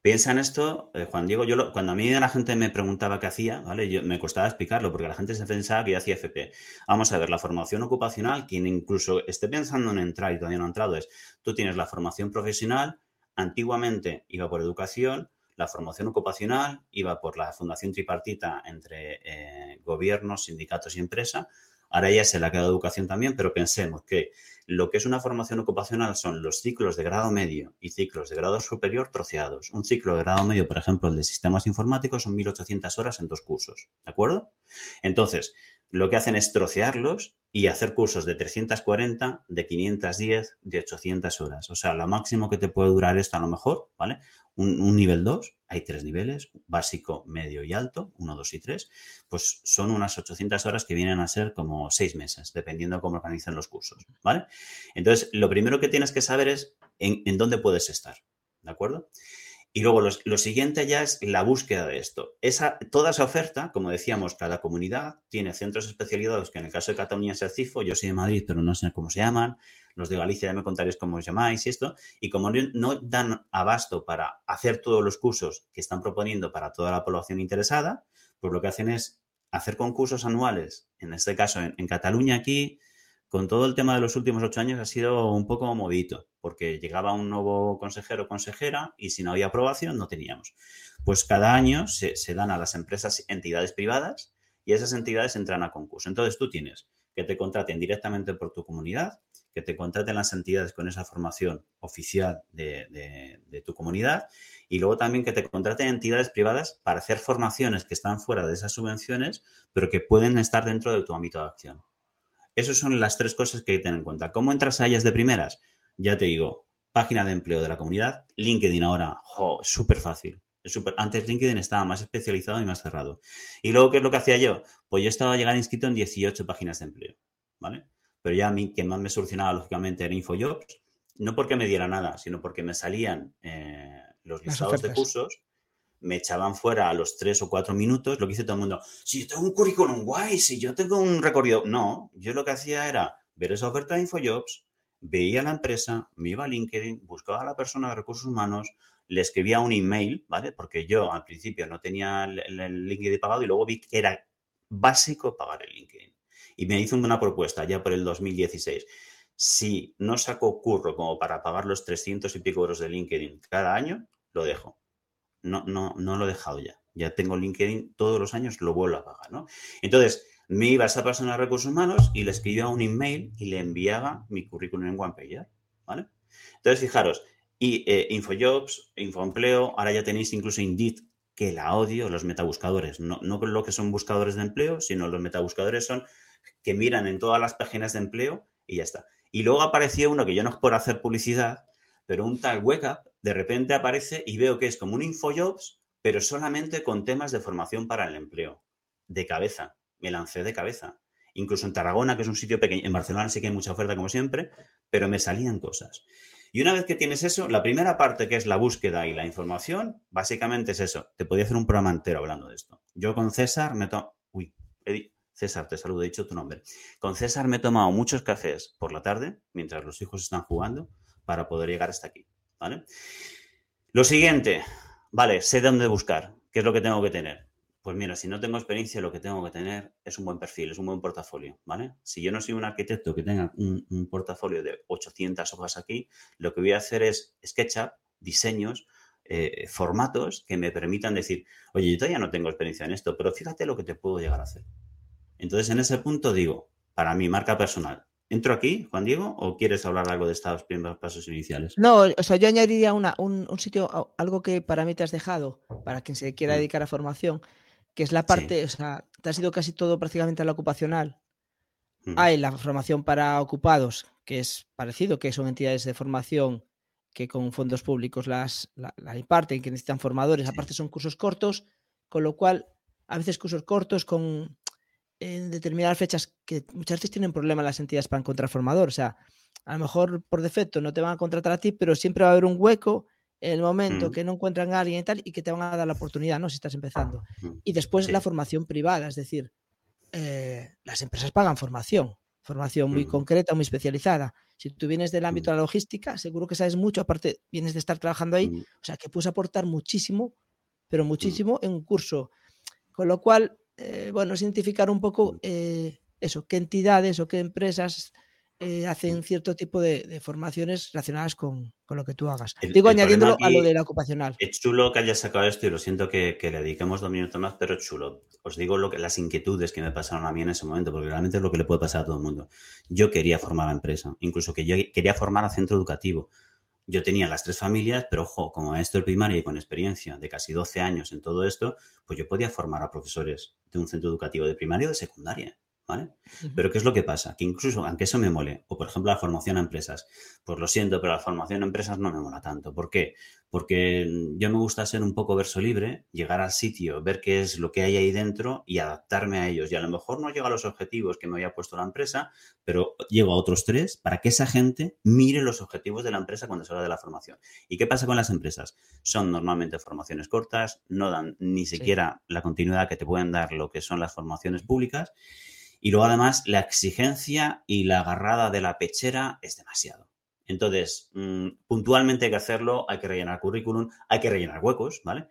Piensa en esto, eh, Juan Diego, yo cuando a mí la gente me preguntaba qué hacía, ¿vale? Yo, me costaba explicarlo porque la gente se pensaba que yo hacía FP. Vamos a ver, la formación ocupacional, quien incluso esté pensando en entrar y todavía no ha entrado, es tú tienes la formación profesional, antiguamente iba por educación, la formación ocupacional iba por la fundación tripartita entre eh, gobiernos, sindicatos y empresa, Ahora ya se le ha quedado educación también, pero pensemos que lo que es una formación ocupacional son los ciclos de grado medio y ciclos de grado superior troceados. Un ciclo de grado medio, por ejemplo, el de sistemas informáticos, son 1.800 horas en dos cursos. ¿De acuerdo? Entonces, lo que hacen es trocearlos y hacer cursos de 340, de 510, de 800 horas. O sea, lo máximo que te puede durar esto a lo mejor, ¿vale? un, nivel 2, hay tres niveles, básico, medio y alto, 1, 2 y 3, pues son unas 800 horas que vienen a ser como seis meses, dependiendo de cómo organizan los cursos, ¿vale? Entonces, lo primero que tienes que saber es en, en dónde puedes estar, ¿de acuerdo? Y luego lo, siguiente ya es la búsqueda de esto. Esa, toda esa oferta, como decíamos, cada comunidad tiene centros especializados, que en el caso de Cataluña es el CIFO, yo soy de Madrid, pero no sé cómo se llaman, los de Galicia ya me contaréis cómo os llamáis y esto, y como no dan abasto para hacer todos los cursos que están proponiendo para toda la población interesada, pues lo que hacen es hacer concursos anuales, en este caso en Cataluña aquí, con todo el tema de los últimos ocho años ha sido un poco movidito, porque llegaba un nuevo consejero o consejera y si no había aprobación no teníamos. Pues cada año se, dan a las empresas entidades privadas y esas entidades entran a concurso. Entonces tú tienes que te contraten directamente por tu comunidad, que te contraten las entidades con esa formación oficial de, de tu comunidad y luego también que te contraten entidades privadas para hacer formaciones que están fuera de esas subvenciones, pero que pueden estar dentro de tu ámbito de acción. Esas son las tres cosas que hay que tener en cuenta. ¿Cómo entras a ellas de primeras? Ya te digo, página de empleo de la comunidad, LinkedIn ahora, súper fácil. Antes LinkedIn estaba más especializado y más cerrado. Y luego, ¿qué es lo que hacía yo? Pues yo estaba llegando inscrito en 18 páginas de empleo, ¿vale? Pero ya a mí, que más me solucionaba, lógicamente, era InfoJobs, no porque me diera nada, sino porque me salían eh, los listados de cursos me echaban fuera a los tres o cuatro minutos, lo que hizo todo el mundo, si yo tengo un currículum guay, si yo tengo un recorrido. No, yo lo que hacía era ver esa oferta de InfoJobs, veía la empresa, me iba a LinkedIn, buscaba a la persona de recursos humanos, le escribía un email, ¿vale? Porque yo al principio no tenía el, el LinkedIn pagado y luego vi que era básico pagar el LinkedIn. Y me hizo una propuesta ya por el 2016. Si no saco curro como para pagar los 300 y pico euros de LinkedIn cada año, lo dejo no, no, no lo he dejado ya. Ya tengo LinkedIn, todos los años lo vuelvo a pagar, ¿no? Entonces, me iba a esa persona de recursos humanos y le escribía un email y le enviaba mi currículum en OnePager, ¿vale? Entonces, fijaros, y eh, InfoJobs, InfoEmpleo, ahora ya tenéis incluso Indeed, que la odio, los metabuscadores. No, no lo que son buscadores de empleo, sino los metabuscadores son que miran en todas las páginas de empleo y ya está. Y luego apareció uno que yo no es por hacer publicidad, pero un tal Wake de repente aparece y veo que es como un InfoJobs, pero solamente con temas de formación para el empleo. De cabeza. Me lancé de cabeza. Incluso en Tarragona, que es un sitio pequeño, en Barcelona sí que hay mucha oferta como siempre, pero me salían cosas. Y una vez que tienes eso, la primera parte que es la búsqueda y la información, básicamente es eso. Te podía hacer un programa entero hablando de esto. Yo con César me tomo... Uy, César, te saludo, he dicho tu nombre. Con César me he tomado muchos cafés por la tarde, mientras los hijos están jugando, para poder llegar hasta aquí. ¿Vale? Lo siguiente, vale, sé dónde buscar, qué es lo que tengo que tener. Pues mira, si no tengo experiencia, lo que tengo que tener es un buen perfil, es un buen portafolio, ¿vale? Si yo no soy un arquitecto que tenga un, portafolio de 800 hojas aquí, lo que voy a hacer es SketchUp, diseños, eh, formatos que me permitan decir, oye, yo todavía no tengo experiencia en esto, pero fíjate lo que te puedo llegar a hacer. Entonces, en ese punto digo, para mi marca personal, ¿Entro aquí, Juan Diego, o quieres hablar algo de estos primeros pasos iniciales? No, o sea, yo añadiría una, un, sitio, algo que para mí te has dejado, para quien se quiera mm. dedicar a formación, que es la parte, o sea, te has ido casi todo prácticamente a la ocupacional. Mm. Hay la formación para ocupados, que es parecido, que son entidades de formación que con fondos públicos las, la, imparten, que necesitan formadores, aparte son cursos cortos, con lo cual a veces cursos cortos con en determinadas fechas que muchas veces tienen problemas las entidades para encontrar formador. O sea, a lo mejor por defecto no te van a contratar a ti, pero siempre va a haber un hueco en el momento Mm, que no encuentran a alguien y tal, y que te van a dar la oportunidad, ¿no? Si estás empezando. mm, Y después la formación privada, es decir, eh, las empresas pagan formación, formación muy mm, concreta, muy especializada. Si tú vienes del ámbito de la logística, seguro que sabes mucho, aparte vienes de estar trabajando ahí, mm, o sea, que puedes aportar muchísimo, pero muchísimo en un curso. Con lo cual, eh, bueno, es identificar un poco mm, eh, eso, qué entidades o qué empresas eh, mm. hacen cierto tipo de, de formaciones relacionadas con, con lo que tú hagas. El, Digo, el añadiéndolo a lo de la ocupacional. Es chulo que hayas sacado esto y lo siento que, que le dediquemos dos minutos más, pero es chulo. Os digo lo que, las inquietudes que me pasaron a mí en ese momento, porque realmente es lo que le puede pasar a todo el mundo. Yo quería formar a empresa, incluso que yo quería formar a centro educativo. Yo tenía las tres familias, pero ojo, como maestro de primaria y con experiencia de casi 12 años en todo esto, pues yo podía formar a profesores de un centro educativo de primaria o de secundaria. ¿Vale? Pero ¿qué es lo que pasa? Que incluso, aunque eso me mole, o por ejemplo la formación a empresas, pues lo siento, pero la formación a empresas no me mola tanto. ¿Por qué? Porque mm, yo me gusta ser un poco verso libre, llegar al sitio, ver qué es lo que hay ahí dentro y adaptarme a ellos. Y a lo mejor no llego a los objetivos que me había puesto la empresa, pero llego a otros tres para que esa gente mire los objetivos de la empresa cuando se habla de la formación. ¿Y qué pasa con las empresas? Son normalmente formaciones cortas, no dan ni Sí. siquiera la continuidad que te pueden dar lo que son las formaciones públicas. Y luego además la exigencia y la agarrada de la pechera es demasiado. Entonces, mm, puntualmente hay que hacerlo, hay que rellenar currículum, hay que rellenar huecos, ¿vale?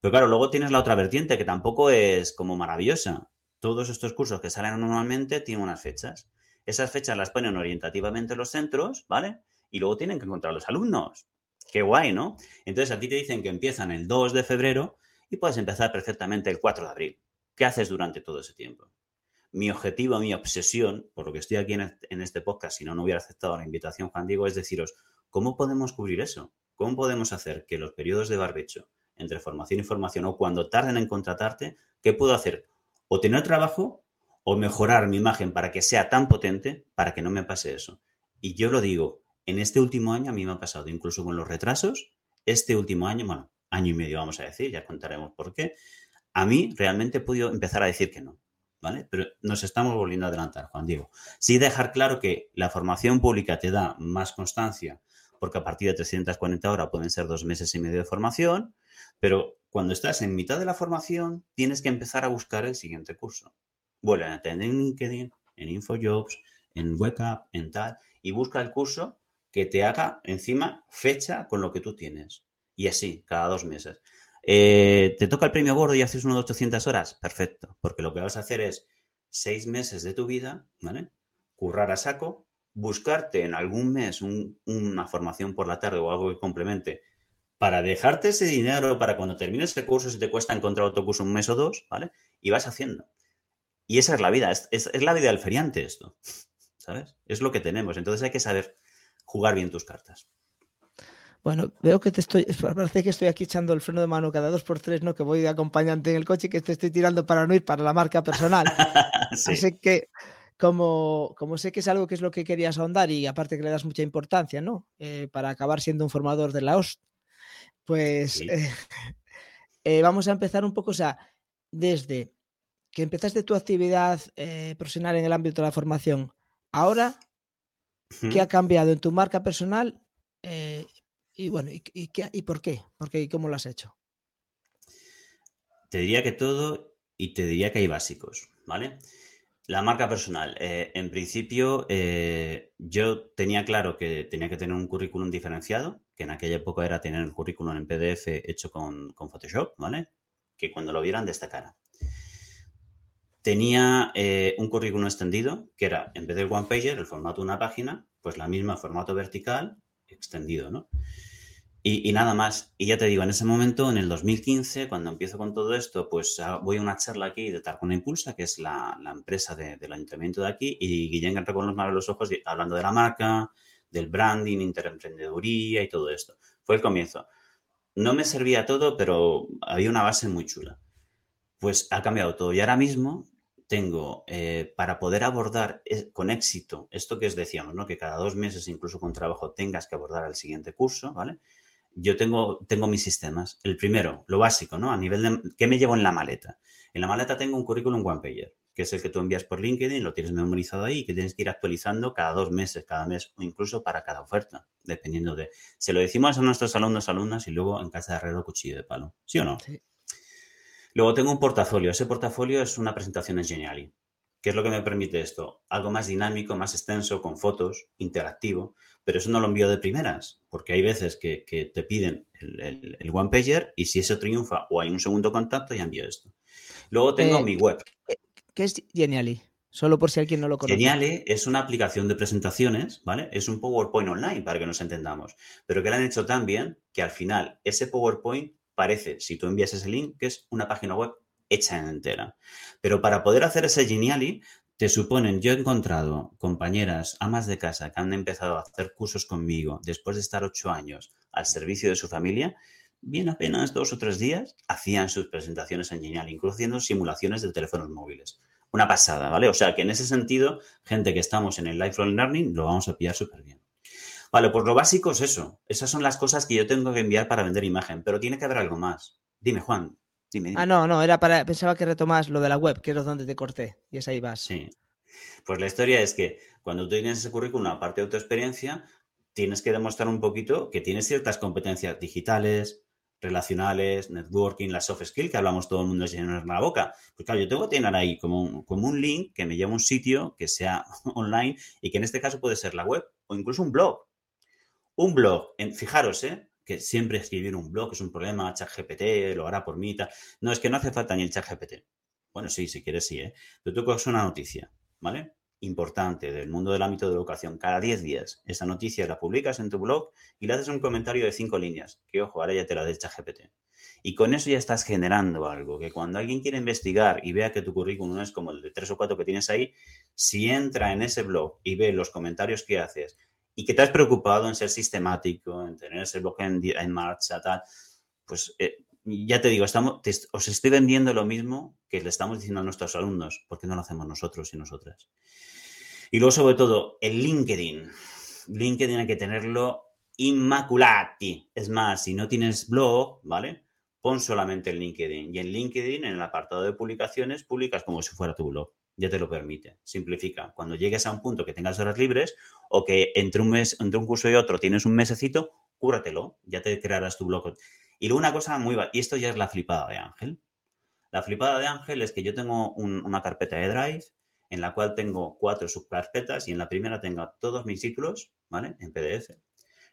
Pero claro, luego tienes la otra vertiente que tampoco es como maravillosa. Todos estos cursos que salen anualmente tienen unas fechas. Esas fechas las ponen orientativamente los centros, ¿vale? Y luego tienen que encontrar los alumnos. Qué guay, ¿no? Entonces a ti te dicen que empiezan el 2 de febrero y puedes empezar perfectamente el 4 de abril. ¿Qué haces durante todo ese tiempo? Mi objetivo, mi obsesión, por lo que estoy aquí en este, podcast, si no, no hubiera aceptado la invitación, Juan Diego, es deciros, ¿cómo podemos cubrir eso? ¿Cómo podemos hacer que los periodos de barbecho entre formación y formación o cuando tarden en contratarte, ¿qué puedo hacer? O tener trabajo o mejorar mi imagen para que sea tan potente para que no me pase eso. Y yo lo digo, en este último año a mí me ha pasado, incluso con los retrasos, este último año, bueno, año y medio vamos a decir, ya contaremos por qué, a mí realmente he podido empezar a decir que no. ¿Vale? Pero nos estamos volviendo a adelantar, Juan Diego. Sí dejar claro que la formación pública te da más constancia, porque a partir de 340 horas pueden ser dos meses y medio de formación, pero cuando estás en mitad de la formación tienes que empezar a buscar el siguiente curso. Vuelve a tener en LinkedIn, en InfoJobs, en WakeUp, en tal, y busca el curso que te haga encima fecha con lo que tú tienes. Y así, cada dos meses. Eh, ¿Te toca el premio gordo y haces uno de 800 horas? Perfecto, porque lo que vas a hacer es seis meses de tu vida, ¿vale? Currar a saco, buscarte en algún mes un, una formación por la tarde o algo que complemente para dejarte ese dinero para cuando termines el curso, si te cuesta encontrar otro curso un mes o dos, ¿vale? Y vas haciendo. Y esa es la vida, es, es la vida del feriante esto, ¿sabes? Es lo que tenemos, entonces hay que saber jugar bien tus cartas. Bueno, veo que te estoy, parece que estoy aquí echando el freno de mano cada dos por tres, ¿no? Que voy de acompañante en el coche y que te estoy tirando para no ir para la marca personal. <laughs> sí. Así que, como, como sé que es algo que es lo que querías ahondar y aparte que le das mucha importancia, ¿no? Eh, para acabar siendo un formador de la host, pues Sí. eh, eh, vamos a empezar un poco, o sea, desde que empezaste tu actividad profesional en el ámbito de la formación, ahora, ¿qué ha cambiado en tu marca personal? Y bueno, ¿y, qué- y por qué? Porque, ¿Y cómo lo has hecho? Te diría que todo y te diría que hay básicos, ¿vale? La marca personal. eh, en principio, eh, yo tenía claro que tenía que tener un currículum diferenciado, que en aquella época era tener el currículum en PDF hecho con, con Photoshop, ¿vale? Que cuando lo vieran destacara. Tenía eh, un currículum extendido, que era, en vez del one pager, el formato de una página, pues la misma formato vertical extendido, ¿no? Y, y, nada más. Y ya te digo, en ese momento, en el 2015, cuando empiezo con todo esto, pues uh, voy a una charla aquí de Tarcona Impulsa, que es la, empresa de, del ayuntamiento de aquí, y Guillén entra con los manos los ojos hablando de la marca, del branding, interemprendeduría y todo esto. Fue el comienzo. No me servía todo, pero había una base muy chula. Pues ha cambiado todo. Y ahora mismo tengo, eh, para poder abordar con éxito esto que os decíamos, ¿no? que cada dos meses, incluso con trabajo, tengas que abordar el siguiente curso, ¿vale? Yo tengo, tengo mis sistemas. El primero, lo básico, ¿no? A nivel de qué me llevo en la maleta. En la maleta tengo un currículum one pager, que es el que tú envías por LinkedIn, lo tienes memorizado ahí que tienes que ir actualizando cada dos meses, cada mes o incluso para cada oferta, dependiendo de... Se lo decimos a nuestros alumnos, alumnas y luego en casa de herrero cuchillo de palo. ¿Sí o no? Sí. Luego tengo un portafolio. Ese portafolio es una presentación en Geniali. ¿Qué es lo que me permite esto? Algo más dinámico, más extenso, con fotos, interactivo, pero eso no lo envío de primeras, porque hay veces que, te piden el, one pager y si eso triunfa o hay un segundo contacto, ya envío esto. Luego tengo eh, mi web. ¿Qué es Geniali? Solo por si alguien no lo conoce. Geniali es una aplicación de presentaciones, ¿vale? Es un PowerPoint online, para que nos entendamos. Pero que lo han hecho tan bien que al final ese PowerPoint parece, si tú envías ese link, que es una página web hecha en entera. Pero para poder hacer ese Geniali, te suponen, yo he encontrado compañeras, amas de casa, que han empezado a hacer cursos conmigo después de estar ocho años al servicio de su familia, bien apenas dos o tres días hacían sus presentaciones en Geniali, incluso haciendo simulaciones de teléfonos móviles. Una pasada, ¿vale? O sea que en ese sentido, gente que estamos en el lifelong learning, lo vamos a pillar súper bien. Vale, pues lo básico es eso. Esas son las cosas que yo tengo que enviar para vender imagen, pero tiene que haber algo más. Dime, Juan. Ah, no, no, era para. Pensaba que retomas lo de la web, que es donde te corté. Y es ahí vas. Sí. Pues la historia es que cuando tú tienes ese currículum, aparte de tu experiencia, tienes que demostrar un poquito que tienes ciertas competencias digitales, relacionales, networking, la soft skill que hablamos todo el mundo en la boca. Pues claro, yo tengo que tener ahí como un, como un link que me lleve a un sitio que sea <laughs> online y que en este caso puede ser la web o incluso un blog. Un blog, en, fijaros, ¿eh? que siempre escribir un blog es un problema, ChatGPT lo hará por mí. Tal. No, es que no hace falta ni el ChatGPT. Bueno, sí, si quieres, sí, ¿eh? Pero tú coges una noticia, ¿vale? Importante del mundo del ámbito de educación. Cada 10 días, esa noticia la publicas en tu blog y le haces un comentario de 5 líneas. Que ojo, ahora ya te la de ChatGPT. Y con eso ya estás generando algo, que cuando alguien quiere investigar y vea que tu currículum no es como el de tres o cuatro que tienes ahí, si entra en ese blog y ve los comentarios que haces y que te has preocupado en ser sistemático, en tener ese bloque en, marcha, tal, pues eh, ya te digo, estamos, os estoy vendiendo lo mismo que le estamos diciendo a nuestros alumnos, porque no lo hacemos nosotros y nosotras. Y luego, sobre todo, el LinkedIn. LinkedIn hay que tenerlo inmaculati. Es más, si no tienes blog, ¿vale? Pon solamente el LinkedIn. Y en LinkedIn, en el apartado de publicaciones, publicas como si fuera tu blog ya te lo permite. Simplifica. Cuando llegues a un punto que tengas horas libres o que entre un mes, entre un curso y otro tienes un mesecito, cúratelo, ya te crearás tu blog. Y luego una cosa muy... Y esto ya es la flipada de Ángel. La flipada de Ángel es que yo tengo una carpeta de Drive en la cual tengo cuatro subcarpetas y en la primera tengo todos mis títulos, ¿vale? En PDF.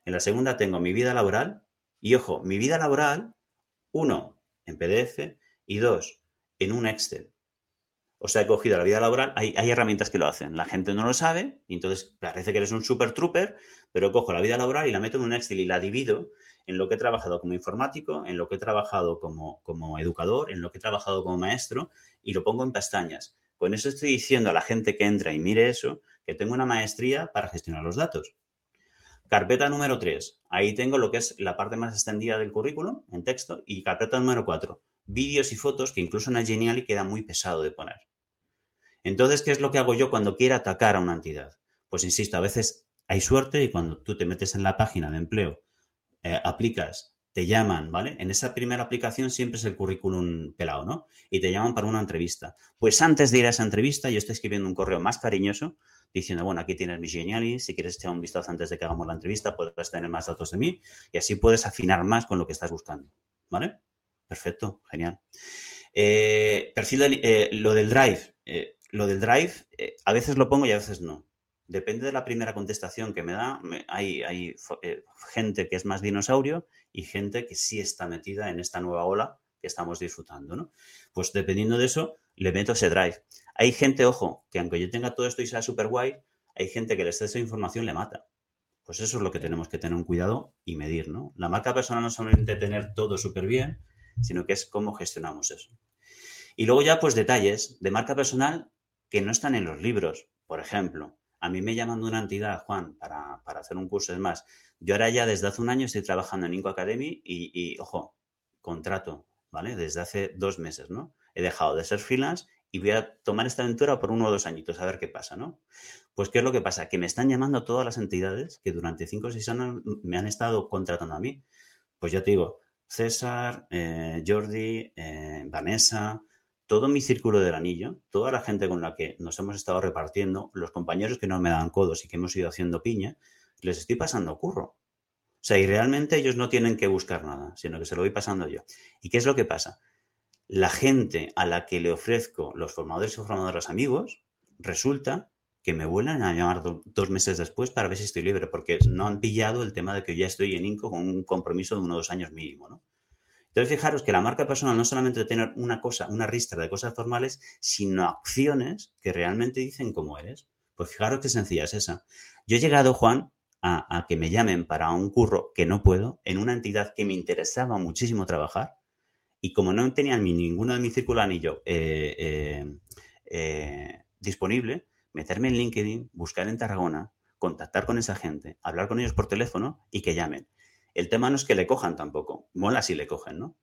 En la segunda tengo mi vida laboral y, ojo, mi vida laboral, uno, en PDF y dos, en un Excel. O sea, cogido la vida laboral, hay, herramientas que lo hacen. La gente no lo sabe y entonces parece que eres un super trooper, pero cojo la vida laboral y la meto en un Excel y la divido en lo que he trabajado como informático, en lo que he trabajado como, como educador, en lo que he trabajado como maestro y lo pongo en pestañas. Con eso estoy diciendo a la gente que entra y mire eso, que tengo una maestría para gestionar los datos. Carpeta número 3. Ahí tengo lo que es la parte más extendida del currículum en texto. Y carpeta número 4. Vídeos y fotos que incluso en genial y queda muy pesado de poner. Entonces, ¿qué es lo que hago yo cuando quiero atacar a una entidad? Pues insisto, a veces hay suerte y cuando tú te metes en la página de empleo, eh, aplicas, te llaman, ¿vale? En esa primera aplicación siempre es el currículum pelado, ¿no? Y te llaman para una entrevista. Pues antes de ir a esa entrevista, yo estoy escribiendo un correo más cariñoso diciendo, bueno, aquí tienes mi Geniali, si quieres echar un vistazo antes de que hagamos la entrevista, puedes tener más datos de mí y así puedes afinar más con lo que estás buscando, ¿vale? Perfecto, genial. Eh, perfil eh, lo del Drive, lo del drive, eh, a veces lo pongo y a veces no. Depende de la primera contestación que me da. hay, hay eh, gente que es más dinosaurio y gente que sí está metida en esta nueva ola que estamos disfrutando, ¿no? Pues dependiendo de eso, le meto ese drive. Hay gente, ojo, que aunque yo tenga todo esto y sea súper guay, hay gente que el exceso de información le mata. Pues eso es lo que tenemos que tener un cuidado y medir, ¿no? La marca personal no solamente tener todo súper bien, sino que es cómo gestionamos eso. Y luego ya, pues detalles de marca personal que no están en los libros. Por ejemplo, a mí me llaman una entidad, Juan, para, hacer un curso. Es más, yo ahora ya desde hace un año estoy trabajando en Inco Academy y, ojo, contrato, ¿vale? Desde hace dos meses, ¿no? He dejado de ser freelance y voy a tomar esta aventura por uno o dos añitos a ver qué pasa, ¿no? Pues, ¿qué es lo que pasa? Que me están llamando todas las entidades que durante cinco o seis años me han estado contratando a mí. Pues ya te digo, César, eh, Jordi, eh, Vanessa, todo mi círculo del anillo, toda la gente con la que nos hemos estado repartiendo, los compañeros que no me dan codos y que hemos ido haciendo piña, les estoy pasando curro. O sea, y realmente ellos no tienen que buscar nada, sino que se lo voy pasando yo. ¿Y qué es lo que pasa? La gente a la que le ofrezco los formadores y formadoras amigos, resulta que me vuelven a llamar dos meses después para ver si estoy libre, porque no han pillado el tema de que ya estoy en INCO con un compromiso de uno o dos años mínimo, ¿no? Entonces, fijaros que la marca personal no solamente de tener una cosa, una ristra de cosas formales, sino acciones que realmente dicen cómo eres. Pues fijaros qué sencilla es esa. Yo he llegado, Juan, a, que me llamen para un curro que no puedo, en una entidad que me interesaba muchísimo trabajar, y como no tenía ni ninguno de mi círculo anillo eh, eh, eh, disponible, meterme en LinkedIn, buscar en Tarragona, contactar con esa gente, hablar con ellos por teléfono y que llamen. El tema no es que le cojan tampoco, mola si le cogen, ¿no?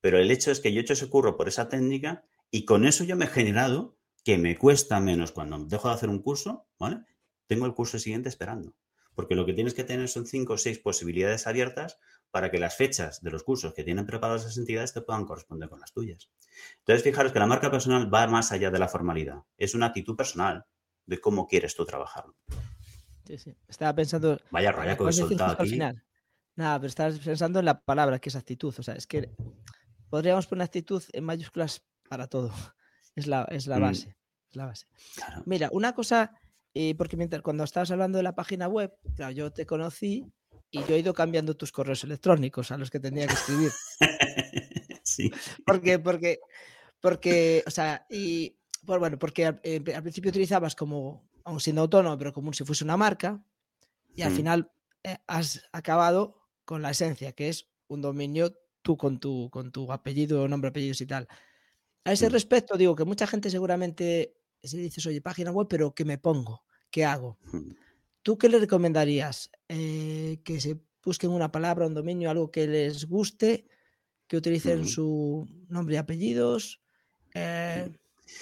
Pero el hecho es que yo he hecho ese curro por esa técnica y con eso yo me he generado que me cuesta menos cuando dejo de hacer un curso, ¿vale? Tengo el curso siguiente esperando. Porque lo que tienes que tener son cinco o seis posibilidades abiertas para que las fechas de los cursos que tienen preparadas esas entidades te puedan corresponder con las tuyas. Entonces, fijaros que la marca personal va más allá de la formalidad. Es una actitud personal de cómo quieres tú trabajarlo. Sí, sí. Estaba pensando. Vaya raya que he soltado aquí. Al final. Nada, pero estás pensando en la palabra, que es actitud. O sea, es que podríamos poner actitud en mayúsculas para todo. <laughs> Es la, es la mm. base. Es la base. Mira, una cosa, eh, porque mientras cuando estabas hablando de la página web, claro, yo te conocí y yo he ido cambiando tus correos electrónicos a los que tenía que escribir. <laughs> sí. Porque, porque, porque, o sea, y pues bueno, porque al, eh, principio utilizabas como, aún siendo autónomo, pero como si fuese una marca, y al mm. final eh, has acabado con la esencia, que es un dominio tú con tu, con tu apellido, nombre, apellidos y tal. A ese mm. respecto, digo que mucha gente seguramente se dices, oye, página web, pero ¿qué me pongo? ¿Qué hago? Mm. ¿Tú qué le recomendarías? Eh, que se busquen una palabra, un dominio, algo que les guste, que utilicen mm. su nombre y apellidos. Eh,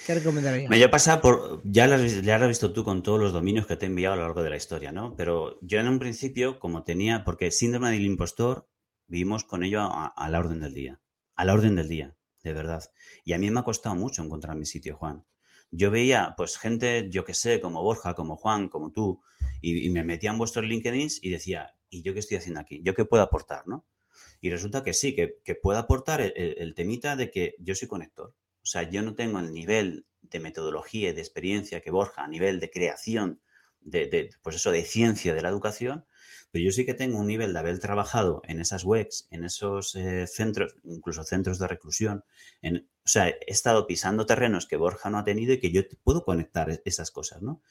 ¿Qué recomendarías? Me he pasado por. Ya lo, has visto tú con todos los dominios que te he enviado a lo largo de la historia, ¿no? Pero yo en un principio, como tenía. Porque síndrome del impostor, vivimos con ello a, la orden del día. A la orden del día, de verdad. Y a mí me ha costado mucho encontrar mi sitio, Juan. Yo veía, pues, gente, yo que sé, como Borja, como Juan, como tú, y, me metía en vuestros LinkedIn y decía, ¿y yo qué estoy haciendo aquí? ¿Yo qué puedo aportar, no? Y resulta que sí, que puedo aportar el temita de que yo soy conector o sea, yo no tengo el nivel de metodología y de experiencia que Borja a nivel de creación, de, pues eso, de ciencia de la educación, pero yo sí que tengo un nivel de haber trabajado en esas webs, en esos eh, centros, incluso centros de reclusión. En, o sea, he estado pisando terrenos que Borja no ha tenido y que yo puedo conectar e, esas cosas, ¿no?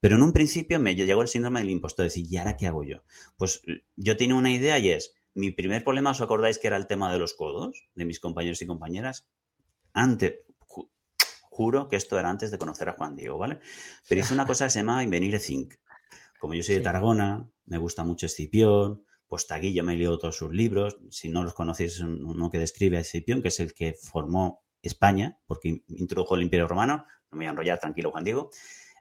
Pero en un principio me llegó el síndrome del impostor, decir, ¿y ahora qué hago yo? Pues yo tenía una idea y es, mi primer problema, ¿os acordáis que era el tema de los codos de mis compañeros y compañeras? Antes, juro que esto era antes de conocer a Juan Diego, ¿vale? Pero hice una cosa que se llama Invenir Zinc. Como yo soy de Tarragona, me gusta mucho Escipión, pues Taguillo me he leído todos sus libros. Si no los conocéis, es uno que describe a Escipión, que es el que formó España, porque introdujo el Imperio Romano. No me voy a enrollar, tranquilo, Juan Diego.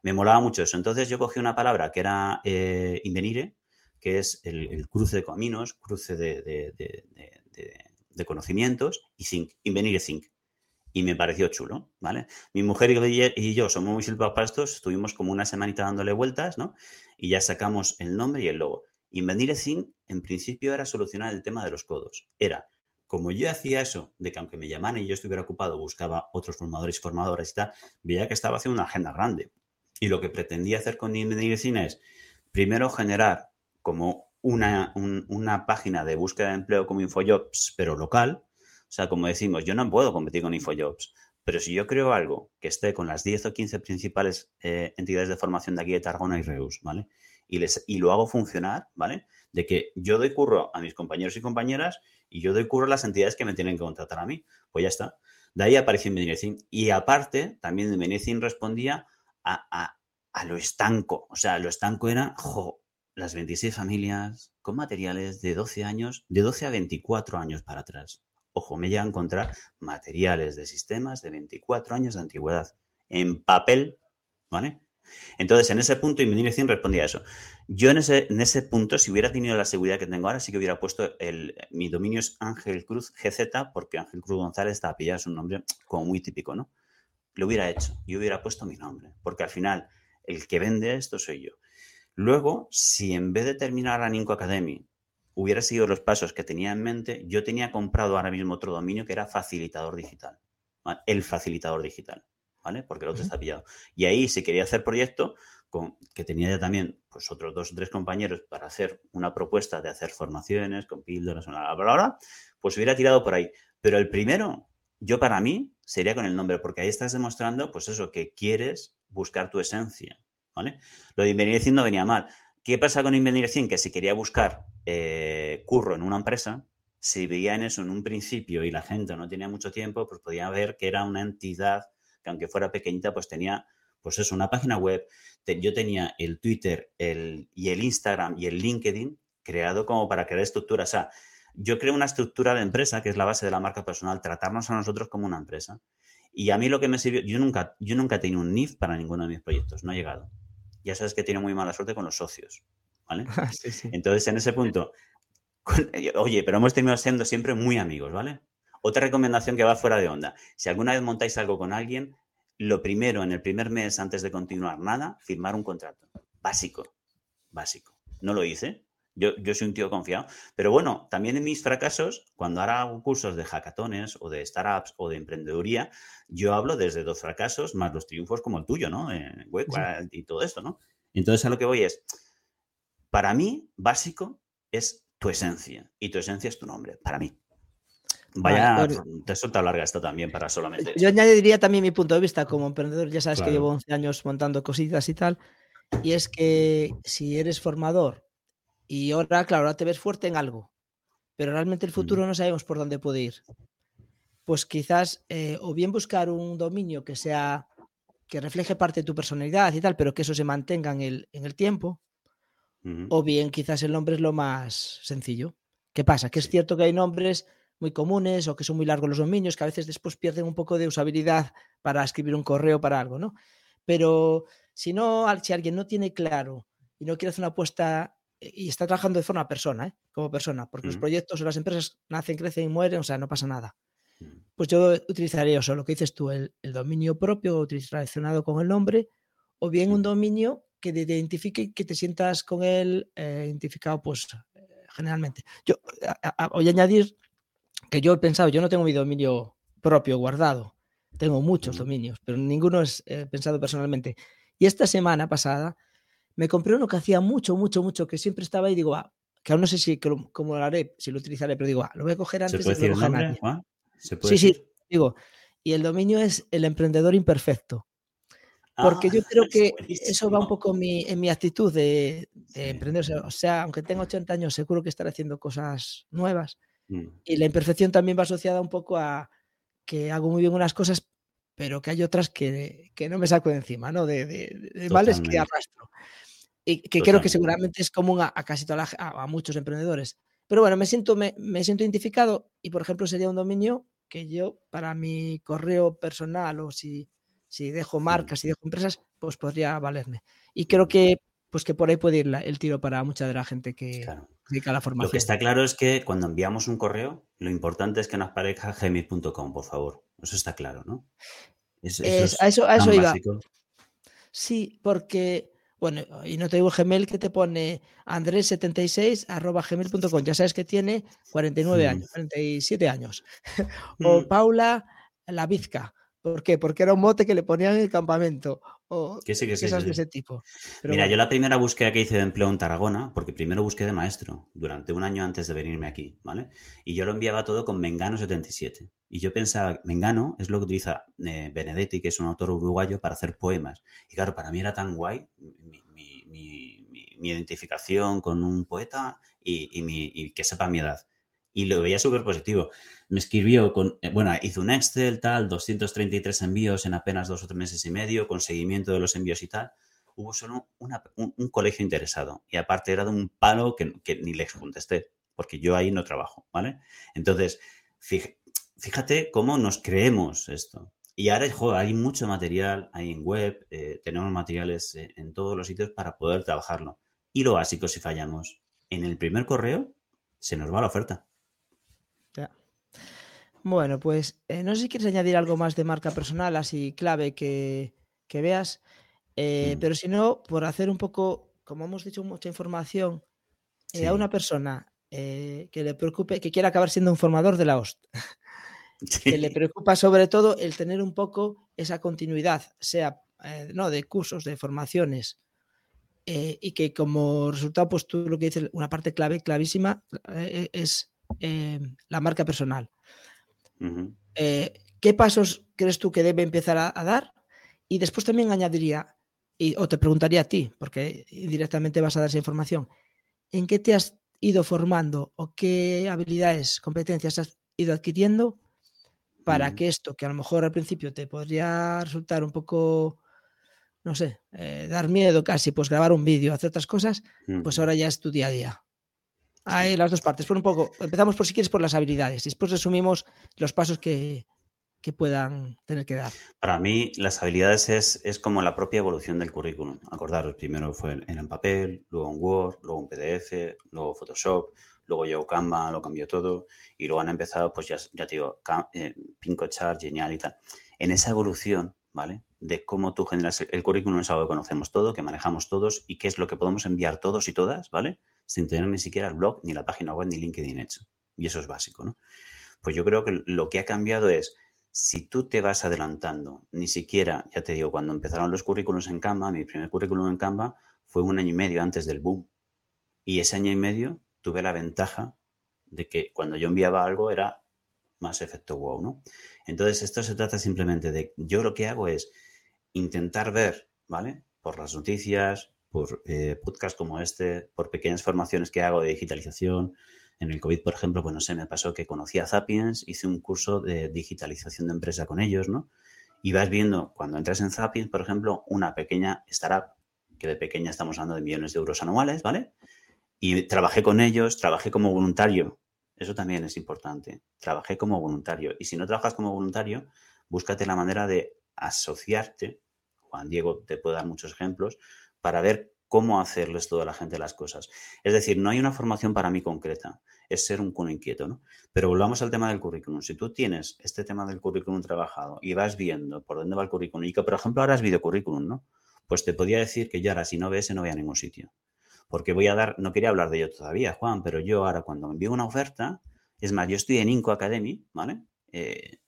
Me molaba mucho eso. Entonces yo cogí una palabra que era eh, invenire, que es el, cruce de caminos, cruce de, de, conocimientos, y zinc, invenire zinc y me pareció chulo, ¿vale? Mi mujer y yo somos muy silbados para estos, estuvimos como una semanita dándole vueltas, ¿no? Y ya sacamos el nombre y el logo. Invenir Zinc, en principio, era solucionar el tema de los codos. Era, como yo hacía eso, de que aunque me llamaran y yo estuviera ocupado, buscaba otros formadores y formadoras y tal, veía que estaba haciendo una agenda grande. Y lo que pretendía hacer con Invenir Zinc es, primero, generar como una, una página de búsqueda de empleo como InfoJobs, pero local, o sea, como decimos, yo no puedo competir con InfoJobs, pero si yo creo algo que esté con las 10 o 15 principales eh, entidades de formación de aquí de Tarragona y Reus, ¿vale? Y, les, y lo hago funcionar, ¿vale? De que yo doy curro a mis compañeros y compañeras y yo doy curro a las entidades que me tienen que contratar a mí. Pues ya está. De ahí apareció Invenircin. Y aparte, también Invenircin respondía a, a, lo estanco. O sea, lo estanco era, jo, las 26 familias con materiales de 12 años, de 12 a 24 años para atrás ojo, me llega a encontrar materiales de sistemas de 24 años de antigüedad en papel, ¿vale? Entonces, en ese punto, Invenir respondía a eso. Yo en ese, en ese punto, si hubiera tenido la seguridad que tengo ahora, sí que hubiera puesto el, mi dominio es Ángel Cruz GZ, porque Ángel Cruz González está pillado, es un nombre como muy típico, ¿no? lo hubiera hecho. Yo hubiera puesto mi nombre, porque al final el que vende esto soy yo. Luego, si en vez de terminar la Ninco Academy hubiera seguido los pasos que tenía en mente, yo tenía comprado ahora mismo otro dominio que era facilitador digital. El facilitador digital, ¿vale? Porque el otro está pillado. Y ahí, si quería hacer proyecto, con, que tenía ya también pues, otros dos o tres compañeros para hacer una propuesta de hacer formaciones con píldoras, bla, bla, bla, pues hubiera tirado por ahí. Pero el primero, yo para mí, sería con el nombre, porque ahí estás demostrando, pues eso, que quieres buscar tu esencia, ¿vale? Lo de Invenir no venía mal. ¿Qué pasa con Invenir Que si quería buscar eh, curro en una empresa, si veía en eso en un principio y la gente no tenía mucho tiempo, pues podía ver que era una entidad que aunque fuera pequeñita, pues tenía, pues eso, una página web. yo tenía el Twitter el, y el Instagram y el LinkedIn creado como para crear estructura. O sea, yo creo una estructura de empresa, que es la base de la marca personal, tratarnos a nosotros como una empresa. Y a mí lo que me sirvió, yo nunca, yo nunca he tenido un NIF para ninguno de mis proyectos, no ha llegado. Ya sabes que tiene muy mala suerte con los socios, ¿vale? <laughs> Entonces, en ese punto, <laughs> oye, pero hemos terminado siendo siempre muy amigos, ¿vale? Otra recomendación que va fuera de onda. Si alguna vez montáis algo con alguien, lo primero, en el primer mes, antes de continuar nada, firmar un contrato. Básico, básico. No lo hice, yo, soy un tío confiado. Pero bueno, también en mis fracasos, cuando ahora hago cursos de hackatones o de startups o de emprendeduría, yo hablo desde dos fracasos más los triunfos como el tuyo, ¿no? web y todo esto, ¿no? Entonces a lo que voy es, para mí, básico es tu esencia. Y tu esencia es tu nombre, para mí. Vaya, te suelta larga esto también para solamente. Yo añadiría también mi punto de vista como emprendedor. Ya sabes que llevo 11 años montando cositas y tal. Y es que si eres formador y ahora, claro, ahora te ves fuerte en algo, pero realmente el futuro no sabemos por dónde puede ir. Pues quizás eh, o bien buscar un dominio que sea que refleje parte de tu personalidad y tal, pero que eso se mantenga en el, en el tiempo, o bien quizás el nombre es lo más sencillo. ¿Qué pasa? Que es cierto que hay nombres muy comunes o que son muy largos los dominios, que a veces después pierden un poco de usabilidad para escribir un correo para algo, ¿no? Pero si no, si alguien no tiene claro y no quiere hacer una apuesta y está trabajando de forma persona, ¿eh? como persona, porque los proyectos o las empresas nacen, crecen y mueren, o sea, no pasa nada. Pues yo utilizaría eso, lo que dices tú, el, dominio propio relacionado con el nombre, o bien un dominio que te identifique que te sientas con él eh, identificado, pues eh, generalmente. Yo voy a añadir que yo he pensado, yo no tengo mi dominio propio guardado, tengo muchos dominios, pero ninguno es pensado personalmente. Y esta semana pasada me compré uno que hacía mucho, mucho, mucho, que siempre estaba ahí y digo, ah, que aún no sé si cómo lo haré, si lo utilizaré, pero digo, ah, lo voy a coger antes de que lo coja ¿Se sí, sí, digo. Y el dominio es el emprendedor imperfecto. Porque yo creo <laughs> ah, que eso va un poco en mi, actitud de, emprender. O sea, aunque tenga 80 años, seguro que estaré haciendo cosas nuevas. Mm. Y la imperfección también va asociada un poco a que hago muy bien unas cosas, pero que hay otras que, no me saco de encima, ¿no? De, de, males que arrastro. Y que creo que seguramente es común a, casi toda a, muchos emprendedores. Pero bueno, me siento, me, siento identificado y, por ejemplo, sería un dominio que yo, para mi correo personal o si, si dejo marcas, si dejo empresas, pues podría valerme. Y creo que, pues que por ahí puede ir el tiro para mucha de la gente que dedica a la formación. Lo que está claro es que cuando enviamos un correo, lo importante es que nos parezca gmail.com, por favor. Eso está claro, ¿no? eso, a eso, a eso iba. Sí, porque bueno, y no te digo Gmail que te pone andrés76 arroba gmail.com. Ya sabes que tiene 49 años, 47 años. <laughs> o mm. Paula La Vizca. ¿Por qué? Porque era un mote que le ponían en el campamento. O que sí, que sí, de ese tipo. Mira, yo la primera búsqueda que hice de empleo en Tarragona, porque primero busqué de maestro durante un año antes de venirme aquí, ¿vale? Y yo lo enviaba todo con Mengano77. Y yo pensaba, Mengano es lo que utiliza eh, Benedetti, que es un autor uruguayo, para hacer poemas. Y claro, para mí era tan guay mi, identificación con un poeta y, que sepa mi edad. Y lo veía súper positivo. Me escribió con, eh, bueno, hizo un Excel, tal, 233 envíos en apenas dos o tres meses y medio, con seguimiento de los envíos y tal. Hubo solo un, colegio interesado. Y aparte era de un palo que, ni les contesté, porque yo ahí no trabajo, ¿vale? Entonces, fíjate, cómo nos creemos esto. Y ahora hay mucho material, hay en web, eh, tenemos materiales eh, en todos los sitios para poder trabajarlo. Y lo básico, si fallamos en el primer correo, se nos va la oferta. Bueno, pues eh, no sé si quieres añadir algo más de marca personal, así clave que, veas, eh, mm. pero si no, por hacer un poco, como hemos dicho, mucha información eh, a una persona que le preocupe, que quiera acabar siendo un formador de la host, <laughs> que le preocupa sobre todo el tener un poco esa continuidad, sea no de cursos, de formaciones, y que como resultado, pues tú lo que dices, una parte clave, clavísima, es la marca personal. Eh, ¿Qué pasos crees tú que debe empezar a, dar? Y después también añadiría, y, o te preguntaría a ti, porque directamente vas a dar esa información, ¿en qué te has ido formando o qué habilidades, competencias has ido adquiriendo para que esto, que a lo mejor al principio te podría resultar un poco, no sé, eh, dar miedo casi, pues grabar un vídeo, hacer otras cosas, pues ahora ya es tu día a día? Hay las dos partes. Por un poco, empezamos por si quieres por las habilidades y después resumimos los pasos que, puedan tener que dar. Para mí, las habilidades es, es, como la propia evolución del currículum. Acordaros, primero fue en, en papel, luego en Word, luego en PDF, luego Photoshop, luego llegó Canva, lo cambió todo y luego han empezado, pues ya, ya te digo, eh, Pincochart, Genial y tal. En esa evolución, ¿vale? De cómo tú generas el currículum es algo que conocemos todo, que manejamos todos y qué es lo que podemos enviar todos y todas, ¿vale? Sin tener ni siquiera el blog, ni la página web, ni LinkedIn hecho. Y eso es básico, ¿no? Pues yo creo que lo que ha cambiado es, si tú te vas adelantando, ni siquiera, ya te digo, cuando empezaron los currículos en Canva, mi primer currículum en Canva fue un año y medio antes del boom. Y ese año y medio tuve la ventaja de que cuando yo enviaba algo era más efecto wow, ¿no? Entonces, esto se trata simplemente de, yo lo que hago es intentar ver, ¿vale? Por las noticias, por eh, podcasts como este, por pequeñas formaciones que hago de digitalización. En el COVID, por ejemplo, pues no sé, me pasó que conocí a Zapiens, hice un curso de digitalización de empresa con ellos, ¿no? Y vas viendo, cuando entras en Zapiens, por ejemplo, una pequeña startup, que de pequeña estamos hablando de millones de euros anuales, ¿vale? Y trabajé con ellos, trabajé como voluntario. Eso también es importante. Trabajé como voluntario. Y si no trabajas como voluntario, búscate la manera de asociarte. Juan Diego te puede dar muchos ejemplos para ver cómo hacerles toda la gente las cosas. Es decir, no hay una formación para mí concreta, es ser un cuno inquieto, ¿no? Pero volvamos al tema del currículum. Si tú tienes este tema del currículum trabajado y vas viendo por dónde va el currículum y que, por ejemplo, ahora es videocurrículum, ¿no? Pues te podría decir que yo ahora si no ves no voy a ningún sitio. Porque voy a dar, no quería hablar de ello todavía, Juan, pero yo ahora cuando me envío una oferta, es más, yo estoy en Inco Academy, ¿vale? Eh,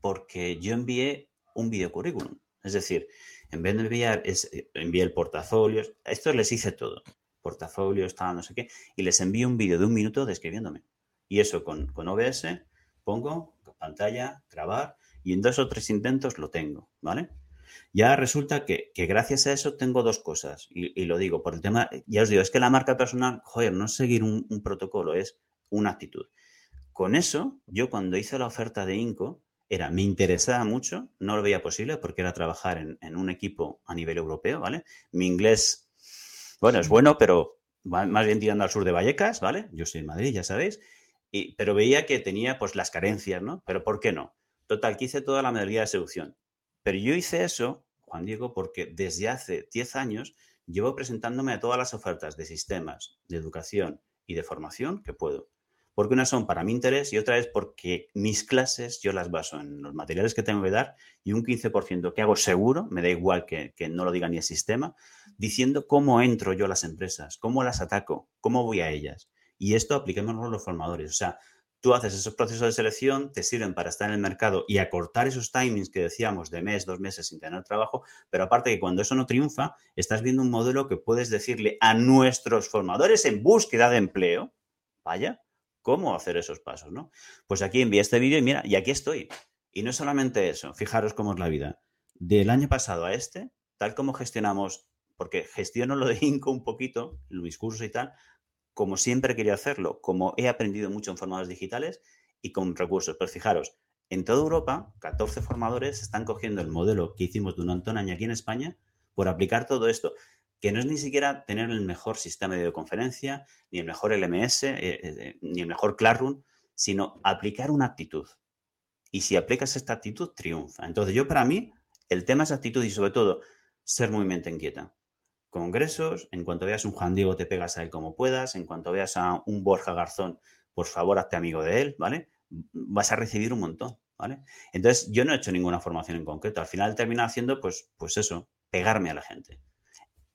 porque yo envié un videocurrículum. Es decir, en vez de enviar, es, eh, envié el portafolio. Esto les hice todo. Portafolio, está no sé qué. Y les envío un vídeo de un minuto describiéndome. Y eso con, con OBS pongo pantalla, grabar, y en dos o tres intentos lo tengo, ¿vale? Ya resulta que, gracias a eso tengo dos cosas, y, lo digo por el tema, ya os digo, es que la marca personal, joder, no es seguir un protocolo, es una actitud. Con eso, yo cuando hice la oferta de Inco, era, me interesaba mucho, no lo veía posible porque era trabajar en, un equipo a nivel europeo, ¿vale? Mi inglés, bueno, es bueno, pero más bien tirando al sur de Vallecas, ¿vale? Yo soy en Madrid, ya sabéis, y, pero veía que tenía pues las carencias, ¿no? Pero ¿por qué no? Total, que hice toda la modalidad de seducción. Pero yo hice eso, Juan Diego, porque desde hace 10 años llevo presentándome a todas las ofertas de sistemas, de educación y de formación que puedo porque unas son para mi interés y otra es porque mis clases yo las baso en los materiales que tengo que dar y un 15% que hago seguro, me da igual que, no lo diga ni el sistema, diciendo cómo entro yo a las empresas, cómo las ataco, cómo voy a ellas. Y esto apliquémoslo los formadores. O sea, tú haces esos procesos de selección, te sirven para estar en el mercado y acortar esos timings que decíamos de mes, dos meses sin tener trabajo, pero aparte que cuando eso no triunfa, estás viendo un modelo que puedes decirle a nuestros formadores en búsqueda de empleo, vaya, cómo hacer esos pasos, ¿no? Pues aquí envié este vídeo y mira, y aquí estoy. Y no solamente eso, fijaros cómo es la vida. Del año pasado a este, tal como gestionamos, porque gestiono lo de Inco un poquito, mis cursos y tal, como siempre quería hacerlo, como he aprendido mucho en formadores digitales y con recursos. Pero fijaros, en toda Europa, 14 formadores están cogiendo el modelo que hicimos de un Antón aquí en España por aplicar todo esto que no es ni siquiera tener el mejor sistema de videoconferencia, ni el mejor LMS, eh, eh, ni el mejor Classroom, sino aplicar una actitud. Y si aplicas esta actitud, triunfa. Entonces, yo para mí, el tema es actitud y sobre todo ser muy mente inquieta. Congresos, en cuanto veas un Juan Diego, te pegas a él como puedas. En cuanto veas a un Borja Garzón, por favor, hazte amigo de él, ¿vale? vas a recibir un montón, ¿vale? Entonces, yo no he hecho ninguna formación en concreto. Al final termino haciendo, pues, pues eso, pegarme a la gente.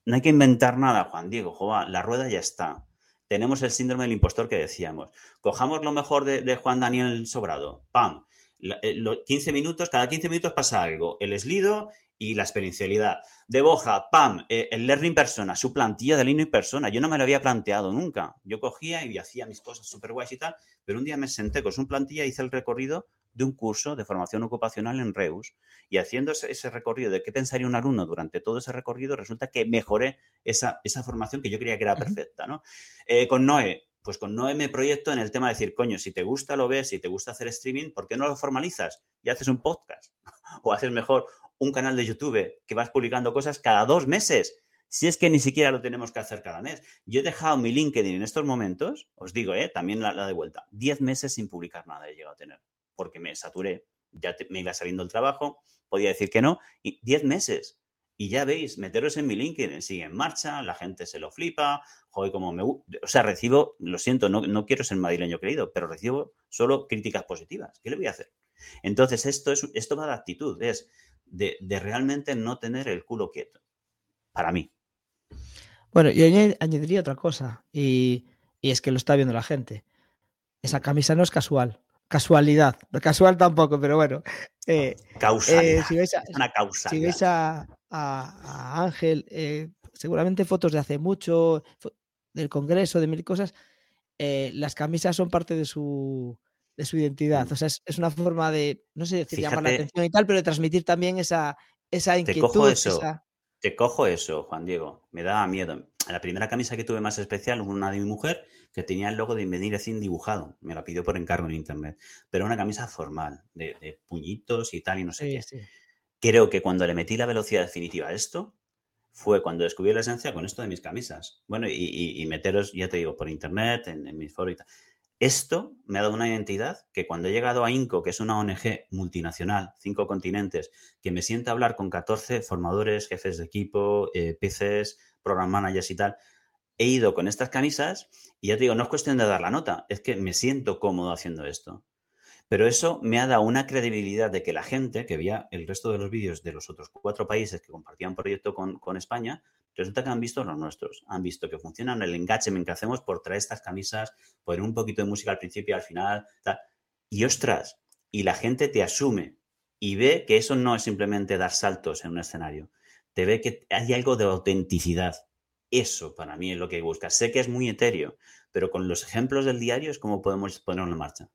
No hay que inventar nada, Juan Diego, joa, la rueda ya está. Tenemos el síndrome del impostor que decíamos. Cojamos lo mejor de, Juan Daniel Sobrado. ¡Pam! 15 eh, minutos, cada 15 minutos pasa algo. El eslido y la experiencialidad. De Boja, pam, eh, el learning persona, su plantilla de learning persona. Yo no me lo había planteado nunca. Yo cogía y hacía mis cosas súper guays y tal, pero un día me senté con su plantilla y hice el recorrido de un curso de formación ocupacional en Reus. Y haciendo ese, recorrido de qué pensaría un alumno durante todo ese recorrido, resulta que mejoré esa, esa formación que yo creía que era perfecta. ¿no? Eh, con Noé, pues con Noé me proyecto en el tema de decir, coño, si te gusta lo ves, si te gusta hacer streaming, ¿por qué no lo formalizas y haces un podcast? <laughs> o haces mejor un canal de YouTube que vas publicando cosas cada dos meses. Si es que ni siquiera lo tenemos que hacer cada mes. Yo he dejado mi LinkedIn en estos momentos, os digo, ¿eh? también la, de vuelta, diez meses sin publicar nada he llegado a tener, porque me saturé, ya me iba saliendo el trabajo, podía decir que no, y diez meses. Y ya veis, meteros en mi LinkedIn, sigue en marcha, la gente se lo flipa, joder, como me... O sea, recibo, lo siento, no, no quiero ser madrileño querido, pero recibo solo críticas positivas. ¿Qué le voy a hacer? Entonces, esto, es, esto va de actitud, es de, realmente no tener el culo quieto, para mí. Bueno, yo añadiría otra cosa, y, es que lo está viendo la gente. Esa camisa no es casual, casualidad, casual tampoco, pero bueno. Eh. Eh, si veis a, una causalidad. Si veis a, Ángel, eh, seguramente fotos de hace mucho, del Congreso, de mil cosas, las camisas son parte de su, de su identidad. Mm. O sea, es, una forma de, no sé decir, llamar la atención y tal, pero de transmitir también esa, esa inquietud. Te cojo eso, te cojo eso, Juan Diego. Me da miedo. La primera camisa que tuve más especial, una de mi mujer, que tenía el logo de Invenir sin dibujado. Me la pidió por encargo en internet. Pero una camisa formal, de, puñitos y tal, y no sé qué. Creo que cuando le metí la velocidad definitiva a esto, fue cuando descubrí la esencia con esto de mis camisas. Bueno, y, meteros, ya te digo, por internet, en, en mis foros y tal. Esto me ha dado una identidad que cuando he llegado a INCO, que es una ONG multinacional, cinco continentes, que me sienta a hablar con 14 formadores, jefes de equipo, eh, PCs, program managers y tal, he ido con estas camisas y ya te digo, no es cuestión de dar la nota, es que me siento cómodo haciendo esto. Pero eso me ha dado una credibilidad de que la gente que veía el resto de los vídeos de los otros cuatro países que compartían proyecto con, con España, resulta que han visto los nuestros, han visto que funcionan el engagement que hacemos por traer estas camisas, poner un poquito de música al principio y al final, y ostras, y la gente te asume y ve que eso no es simplemente dar saltos en un escenario, te ve que hay algo de autenticidad. Eso para mí es lo que busca. Sé que es muy etéreo, pero con los ejemplos del diario es como podemos ponerlo en marcha.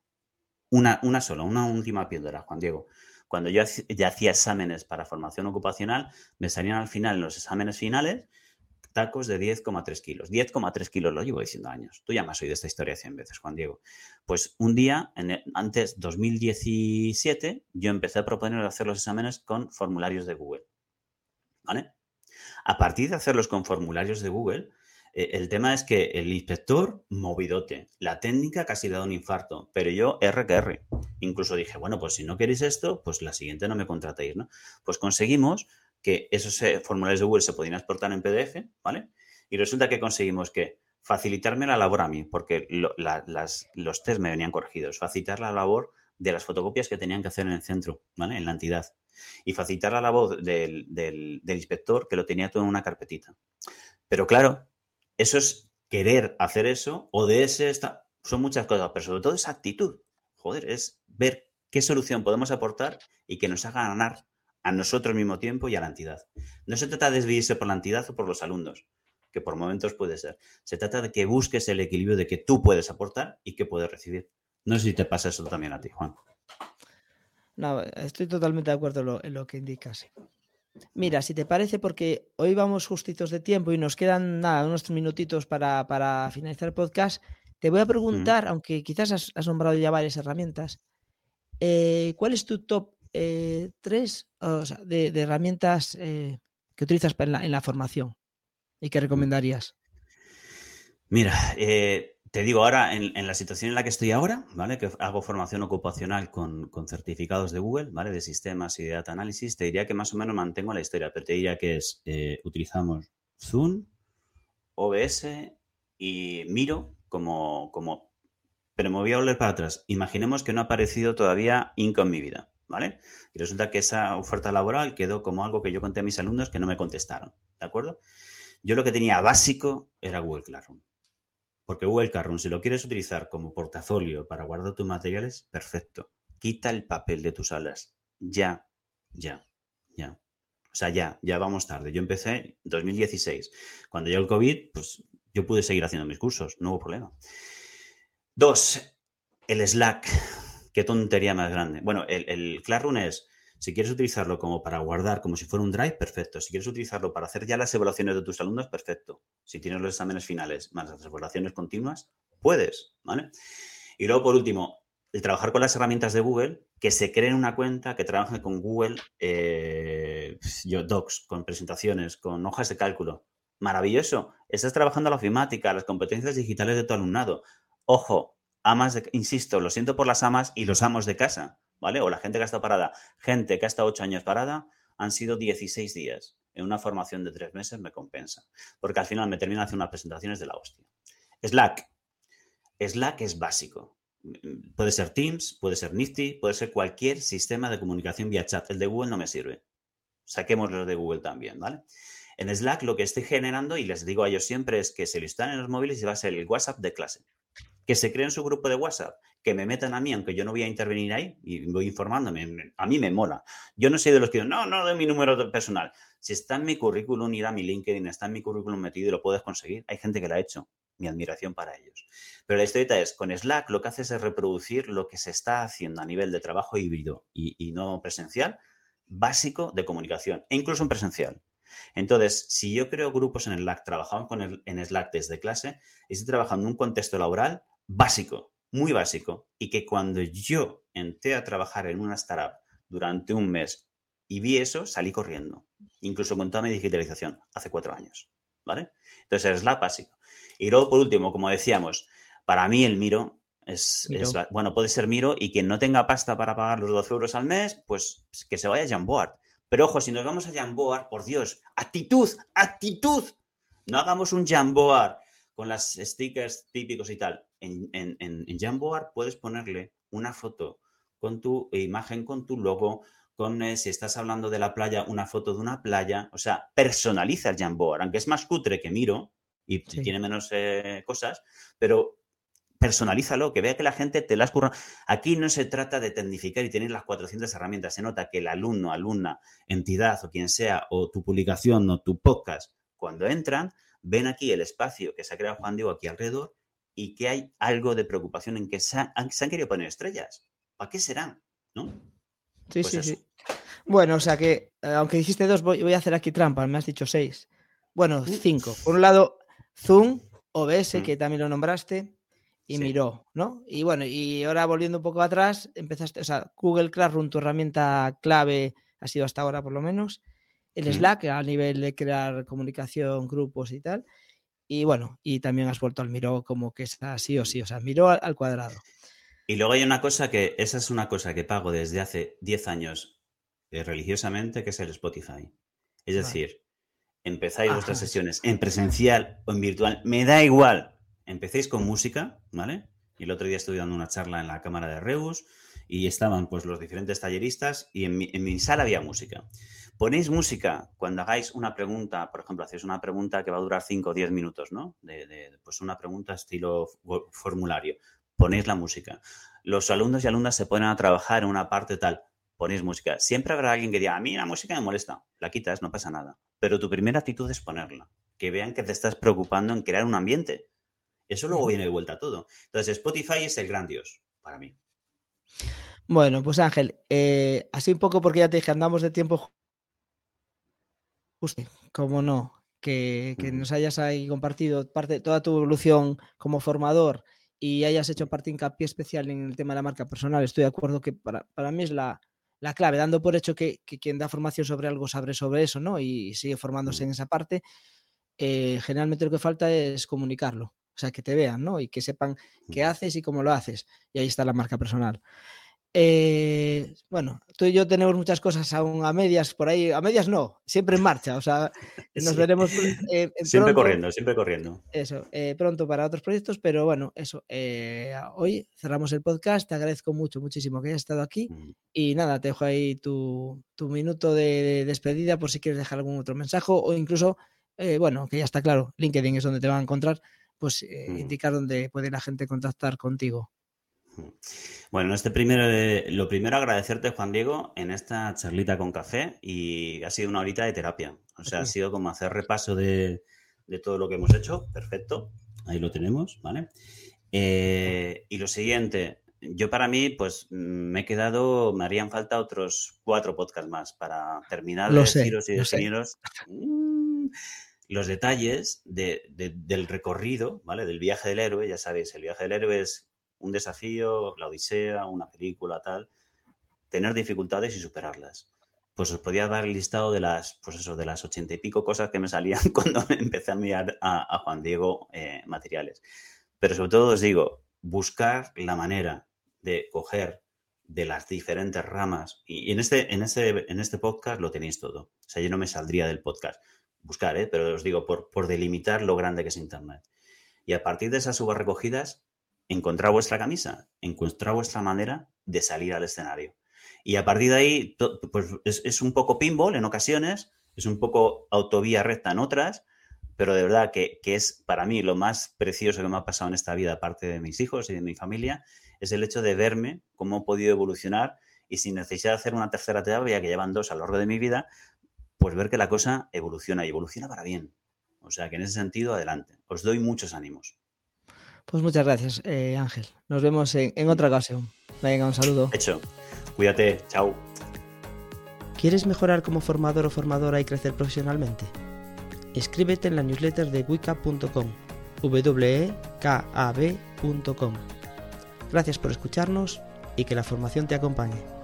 Una, una sola, una última piedra, Juan Diego. Cuando yo ya hacía exámenes para formación ocupacional, me salían al final en los exámenes finales tacos de 10,3 kilos. 10,3 kilos lo llevo diciendo años. Tú ya me has oído esta historia 100 veces, Juan Diego. Pues un día, en antes, 2017, yo empecé a proponer hacer los exámenes con formularios de Google. ¿Vale? A partir de hacerlos con formularios de Google, eh, el tema es que el inspector, movidote. La técnica casi le da un infarto, pero yo R que R. Incluso dije, bueno, pues si no queréis esto, pues la siguiente no me contratéis, ¿no? Pues conseguimos que esos eh, formularios de Google se podían exportar en PDF, ¿vale? Y resulta que conseguimos que facilitarme la labor a mí, porque los test me venían corregidos, facilitar la labor de las fotocopias que tenían que hacer en el centro, ¿vale? En la entidad. Y facilitar la labor del, del inspector que lo tenía todo en una carpetita. Pero claro, eso es querer hacer eso, o de ese está, son muchas cosas, pero sobre todo esa actitud. Joder, es ver qué solución podemos aportar y que nos haga ganar a nosotros mismo tiempo y a la entidad. No se trata de desviarse por la entidad o por los alumnos, que por momentos puede ser. Se trata de que busques el equilibrio de que tú puedes aportar y que puedes recibir. No sé si te pasa eso también a ti, Juan. No, estoy totalmente de acuerdo en lo, que indicas. Mira, si te parece, porque hoy vamos justitos de tiempo y nos quedan nada, unos minutitos para, finalizar el podcast, te voy a preguntar, aunque quizás has, nombrado ya varias herramientas, eh, ¿cuál es tu top 3 eh, de, herramientas eh, que utilizas en la formación y que recomendarías? Mira, eh, te digo, ahora, en, la situación en la que estoy ahora, ¿vale? Que hago formación ocupacional con, certificados de Google, ¿vale? De sistemas y de data análisis, te diría que más o menos mantengo la historia, pero te diría que es, eh, utilizamos Zoom, OBS y Miro como, como pero me voy a volver para atrás. Imaginemos que no ha aparecido todavía Inco en mi vida, ¿vale? Y resulta que esa oferta laboral quedó como algo que yo conté a mis alumnos que no me contestaron, ¿de acuerdo? Yo lo que tenía básico era Google Classroom. Porque Google Classroom, si lo quieres utilizar como portafolio para guardar tus materiales, perfecto. Quita el papel de tus salas. Ya, ya, ya. O sea, ya, ya vamos tarde. Yo empecé en 2016. Cuando llegó el COVID, pues yo pude seguir haciendo mis cursos, no hubo problema. Dos, el Slack. Qué tontería más grande. Bueno, el, el Classroom es si quieres utilizarlo como para guardar, como si fuera un drive, perfecto. Si quieres utilizarlo para hacer ya las evaluaciones de tus alumnos, perfecto. Si tienes los exámenes finales más las evaluaciones continuas, puedes, ¿vale? Y luego, por último, el trabajar con las herramientas de Google, que se creen una cuenta, que trabajen con Google eh, Docs, con presentaciones, con hojas de cálculo. Maravilloso. Estás trabajando la ofimática, las competencias digitales de tu alumnado. Ojo, amas, de, insisto, lo siento por las amas y los amos de casa ¿vale? O la gente que ha estado parada. Gente que ha estado ocho años parada, han sido 16 días. En una formación de tres meses me compensa. Porque al final me termina haciendo unas presentaciones de la hostia. Slack. Slack es básico. Puede ser Teams, puede ser Nifty, puede ser cualquier sistema de comunicación vía chat. El de Google no me sirve. Saquemos los de Google también, ¿vale? En Slack lo que estoy generando, y les digo a ellos siempre, es que se lo están en los móviles y va a ser el WhatsApp de clase. Que se creen su grupo de WhatsApp que me metan a mí, aunque yo no voy a intervenir ahí y voy informándome, a mí me mola. Yo no soy de los que no, no de mi número personal. Si está en mi currículum, ir a mi LinkedIn, está en mi currículum metido y lo puedes conseguir, hay gente que lo ha hecho. Mi admiración para ellos. Pero la historieta es, con Slack lo que haces es reproducir lo que se está haciendo a nivel de trabajo híbrido y, no presencial, básico de comunicación, e incluso en presencial. Entonces, si yo creo grupos en Slack, trabajamos con el, en Slack desde clase, estoy trabajando en un contexto laboral básico, muy básico y que cuando yo entré a trabajar en una startup durante un mes y vi eso, salí corriendo, incluso con toda mi digitalización, hace cuatro años, ¿vale? Entonces es la básico. Y luego, por último, como decíamos, para mí el Miro es, bueno, puede ser Miro y quien no tenga pasta para pagar los 12 euros al mes, pues que se vaya a Jamboard. Pero ojo, si nos vamos a Jamboard, por Dios, actitud, actitud. No hagamos un Jamboard con las stickers típicos y tal en, en, en, Jamboard puedes ponerle una foto con tu imagen, con tu logo, con, eh, si estás hablando de la playa, una foto de una playa. O sea, personaliza el Jamboard, aunque es más cutre que Miro y tiene menos eh, cosas, pero personalízalo, que vea que la gente te las curra. Aquí no se trata de tecnificar y tener las 400 herramientas. Se nota que el alumno, alumna, entidad o quien sea, o tu publicación o tu podcast, cuando entran, ven aquí el espacio que se ha creado Juan Diego aquí alrededor y que hay algo de preocupación en que se han, querido poner estrellas. ¿Para qué serán? ¿No? Sí, pues sí, sí. Bueno, o sea que, eh, aunque dijiste dos, voy, a hacer aquí trampa, me has dicho seis. Bueno, cinco. Por un lado, Zoom, OBS, mm. que también lo nombraste, y miró, ¿no? Y bueno, y ahora volviendo un poco atrás, empezaste, o sea, Google Classroom, tu herramienta clave ha sido hasta ahora por lo menos, el mm. Slack a nivel de crear comunicación, grupos y tal, y bueno, y también has vuelto al Miro como que está sí o sí, o sea, Miro al, cuadrado. Y luego hay una cosa que, esa es una cosa que pago desde hace 10 años eh, religiosamente, que es el Spotify. Es decir, empezáis vuestras sesiones en presencial o en virtual, me da igual. Empecéis con música, ¿vale? Y el otro día estuve dando una charla en la Cámara de Reus y estaban pues los diferentes talleristas y en mi, en mi sala había música. Ponéis música cuando hagáis una pregunta, por ejemplo, hacéis una pregunta que va a durar 5 o 10 minutos, ¿no? De, pues una pregunta estilo formulario. Ponéis la música. Los alumnos y alumnas se ponen a trabajar en una parte tal. Ponéis música. Siempre habrá alguien que diga, a mí la música me molesta. La quitas, no pasa nada. Pero tu primera actitud es ponerla. Que vean que te estás preocupando en crear un ambiente. Eso luego viene de vuelta a todo. Entonces, Spotify es el gran Dios para mí. Bueno, pues Ángel, eh, así un poco porque ya te dije, andamos de tiempo Justo, como no, que, nos hayas ahí compartido parte, toda tu evolución como formador y hayas hecho parte hincapié especial en el tema de la marca personal. Estoy de acuerdo que para, mí es la, clave, dando por hecho que, quien da formación sobre algo sabe sobre eso, ¿no? Y sigue formándose en esa parte. Eh, generalmente lo que falta es comunicarlo, o sea, que te vean, ¿no? Y que sepan qué haces y cómo lo haces. Y ahí está la marca personal. Eh, bueno, tú y yo tenemos muchas cosas aún a medias por ahí, a medias no, siempre en marcha, o sea, <laughs> nos veremos eh, <laughs> siempre corriendo, siempre corriendo. Eso, eh, pronto para otros proyectos, pero bueno, eso, hoy cerramos el podcast, te agradezco mucho, muchísimo que hayas estado aquí mm. y nada, te dejo ahí tu, minuto de, despedida por si quieres dejar algún otro mensaje o incluso, bueno, que ya está claro, LinkedIn es donde te van a encontrar, pues mm. indicar dónde puede la gente contactar contigo. Bueno, este primero, lo primero agradecerte, Juan Diego, en esta charlita con café y ha sido una horita de terapia. O sea, ha sido como hacer repaso de, todo lo que hemos hecho. Perfecto. Ahí lo tenemos, ¿vale? Eh, y lo siguiente, yo para mí, pues me he quedado, me harían falta otros cuatro podcasts más para terminar de deciros y definiros mm, los detalles del recorrido, ¿vale? Del viaje del héroe. Ya sabéis, el viaje del héroe es un desafío, la odisea, una película, tal, tener dificultades y superarlas. Pues os podía dar el listado de las, pues eso, de las ochenta y pico cosas que me salían <laughs> cuando empecé a mirar a, Juan Diego eh, materiales. Pero sobre todo os digo, buscar la manera de coger de las diferentes ramas. Y, en, este, en, este, en este podcast lo tenéis todo. O sea, yo no me saldría del podcast. Buscar, ¿eh? pero os digo, por, por delimitar lo grande que es Internet. Y a partir de esas subas recogidas, encontrar vuestra camisa, encontrar vuestra manera de salir al escenario. Y a partir de ahí, pues es, un poco pinball en ocasiones, es un poco autovía recta en otras, pero de verdad que, es para mí lo más precioso que me ha pasado en esta vida, aparte de mis hijos y de mi familia, es el hecho de verme cómo he podido evolucionar y sin necesidad de hacer una tercera terapia, que llevan dos a lo largo de mi vida, pues ver que la cosa evoluciona y evoluciona para bien. O sea que en ese sentido, adelante. Os doy muchos ánimos. Pues muchas gracias, eh, Ángel. Nos vemos en, otra ocasión. Venga, un saludo. Hecho. Cuídate. Chao. ¿Quieres mejorar como formador o formadora y crecer profesionalmente? Escríbete en la newsletter de wicab.com, wekab.com. Gracias por escucharnos y que la formación te acompañe.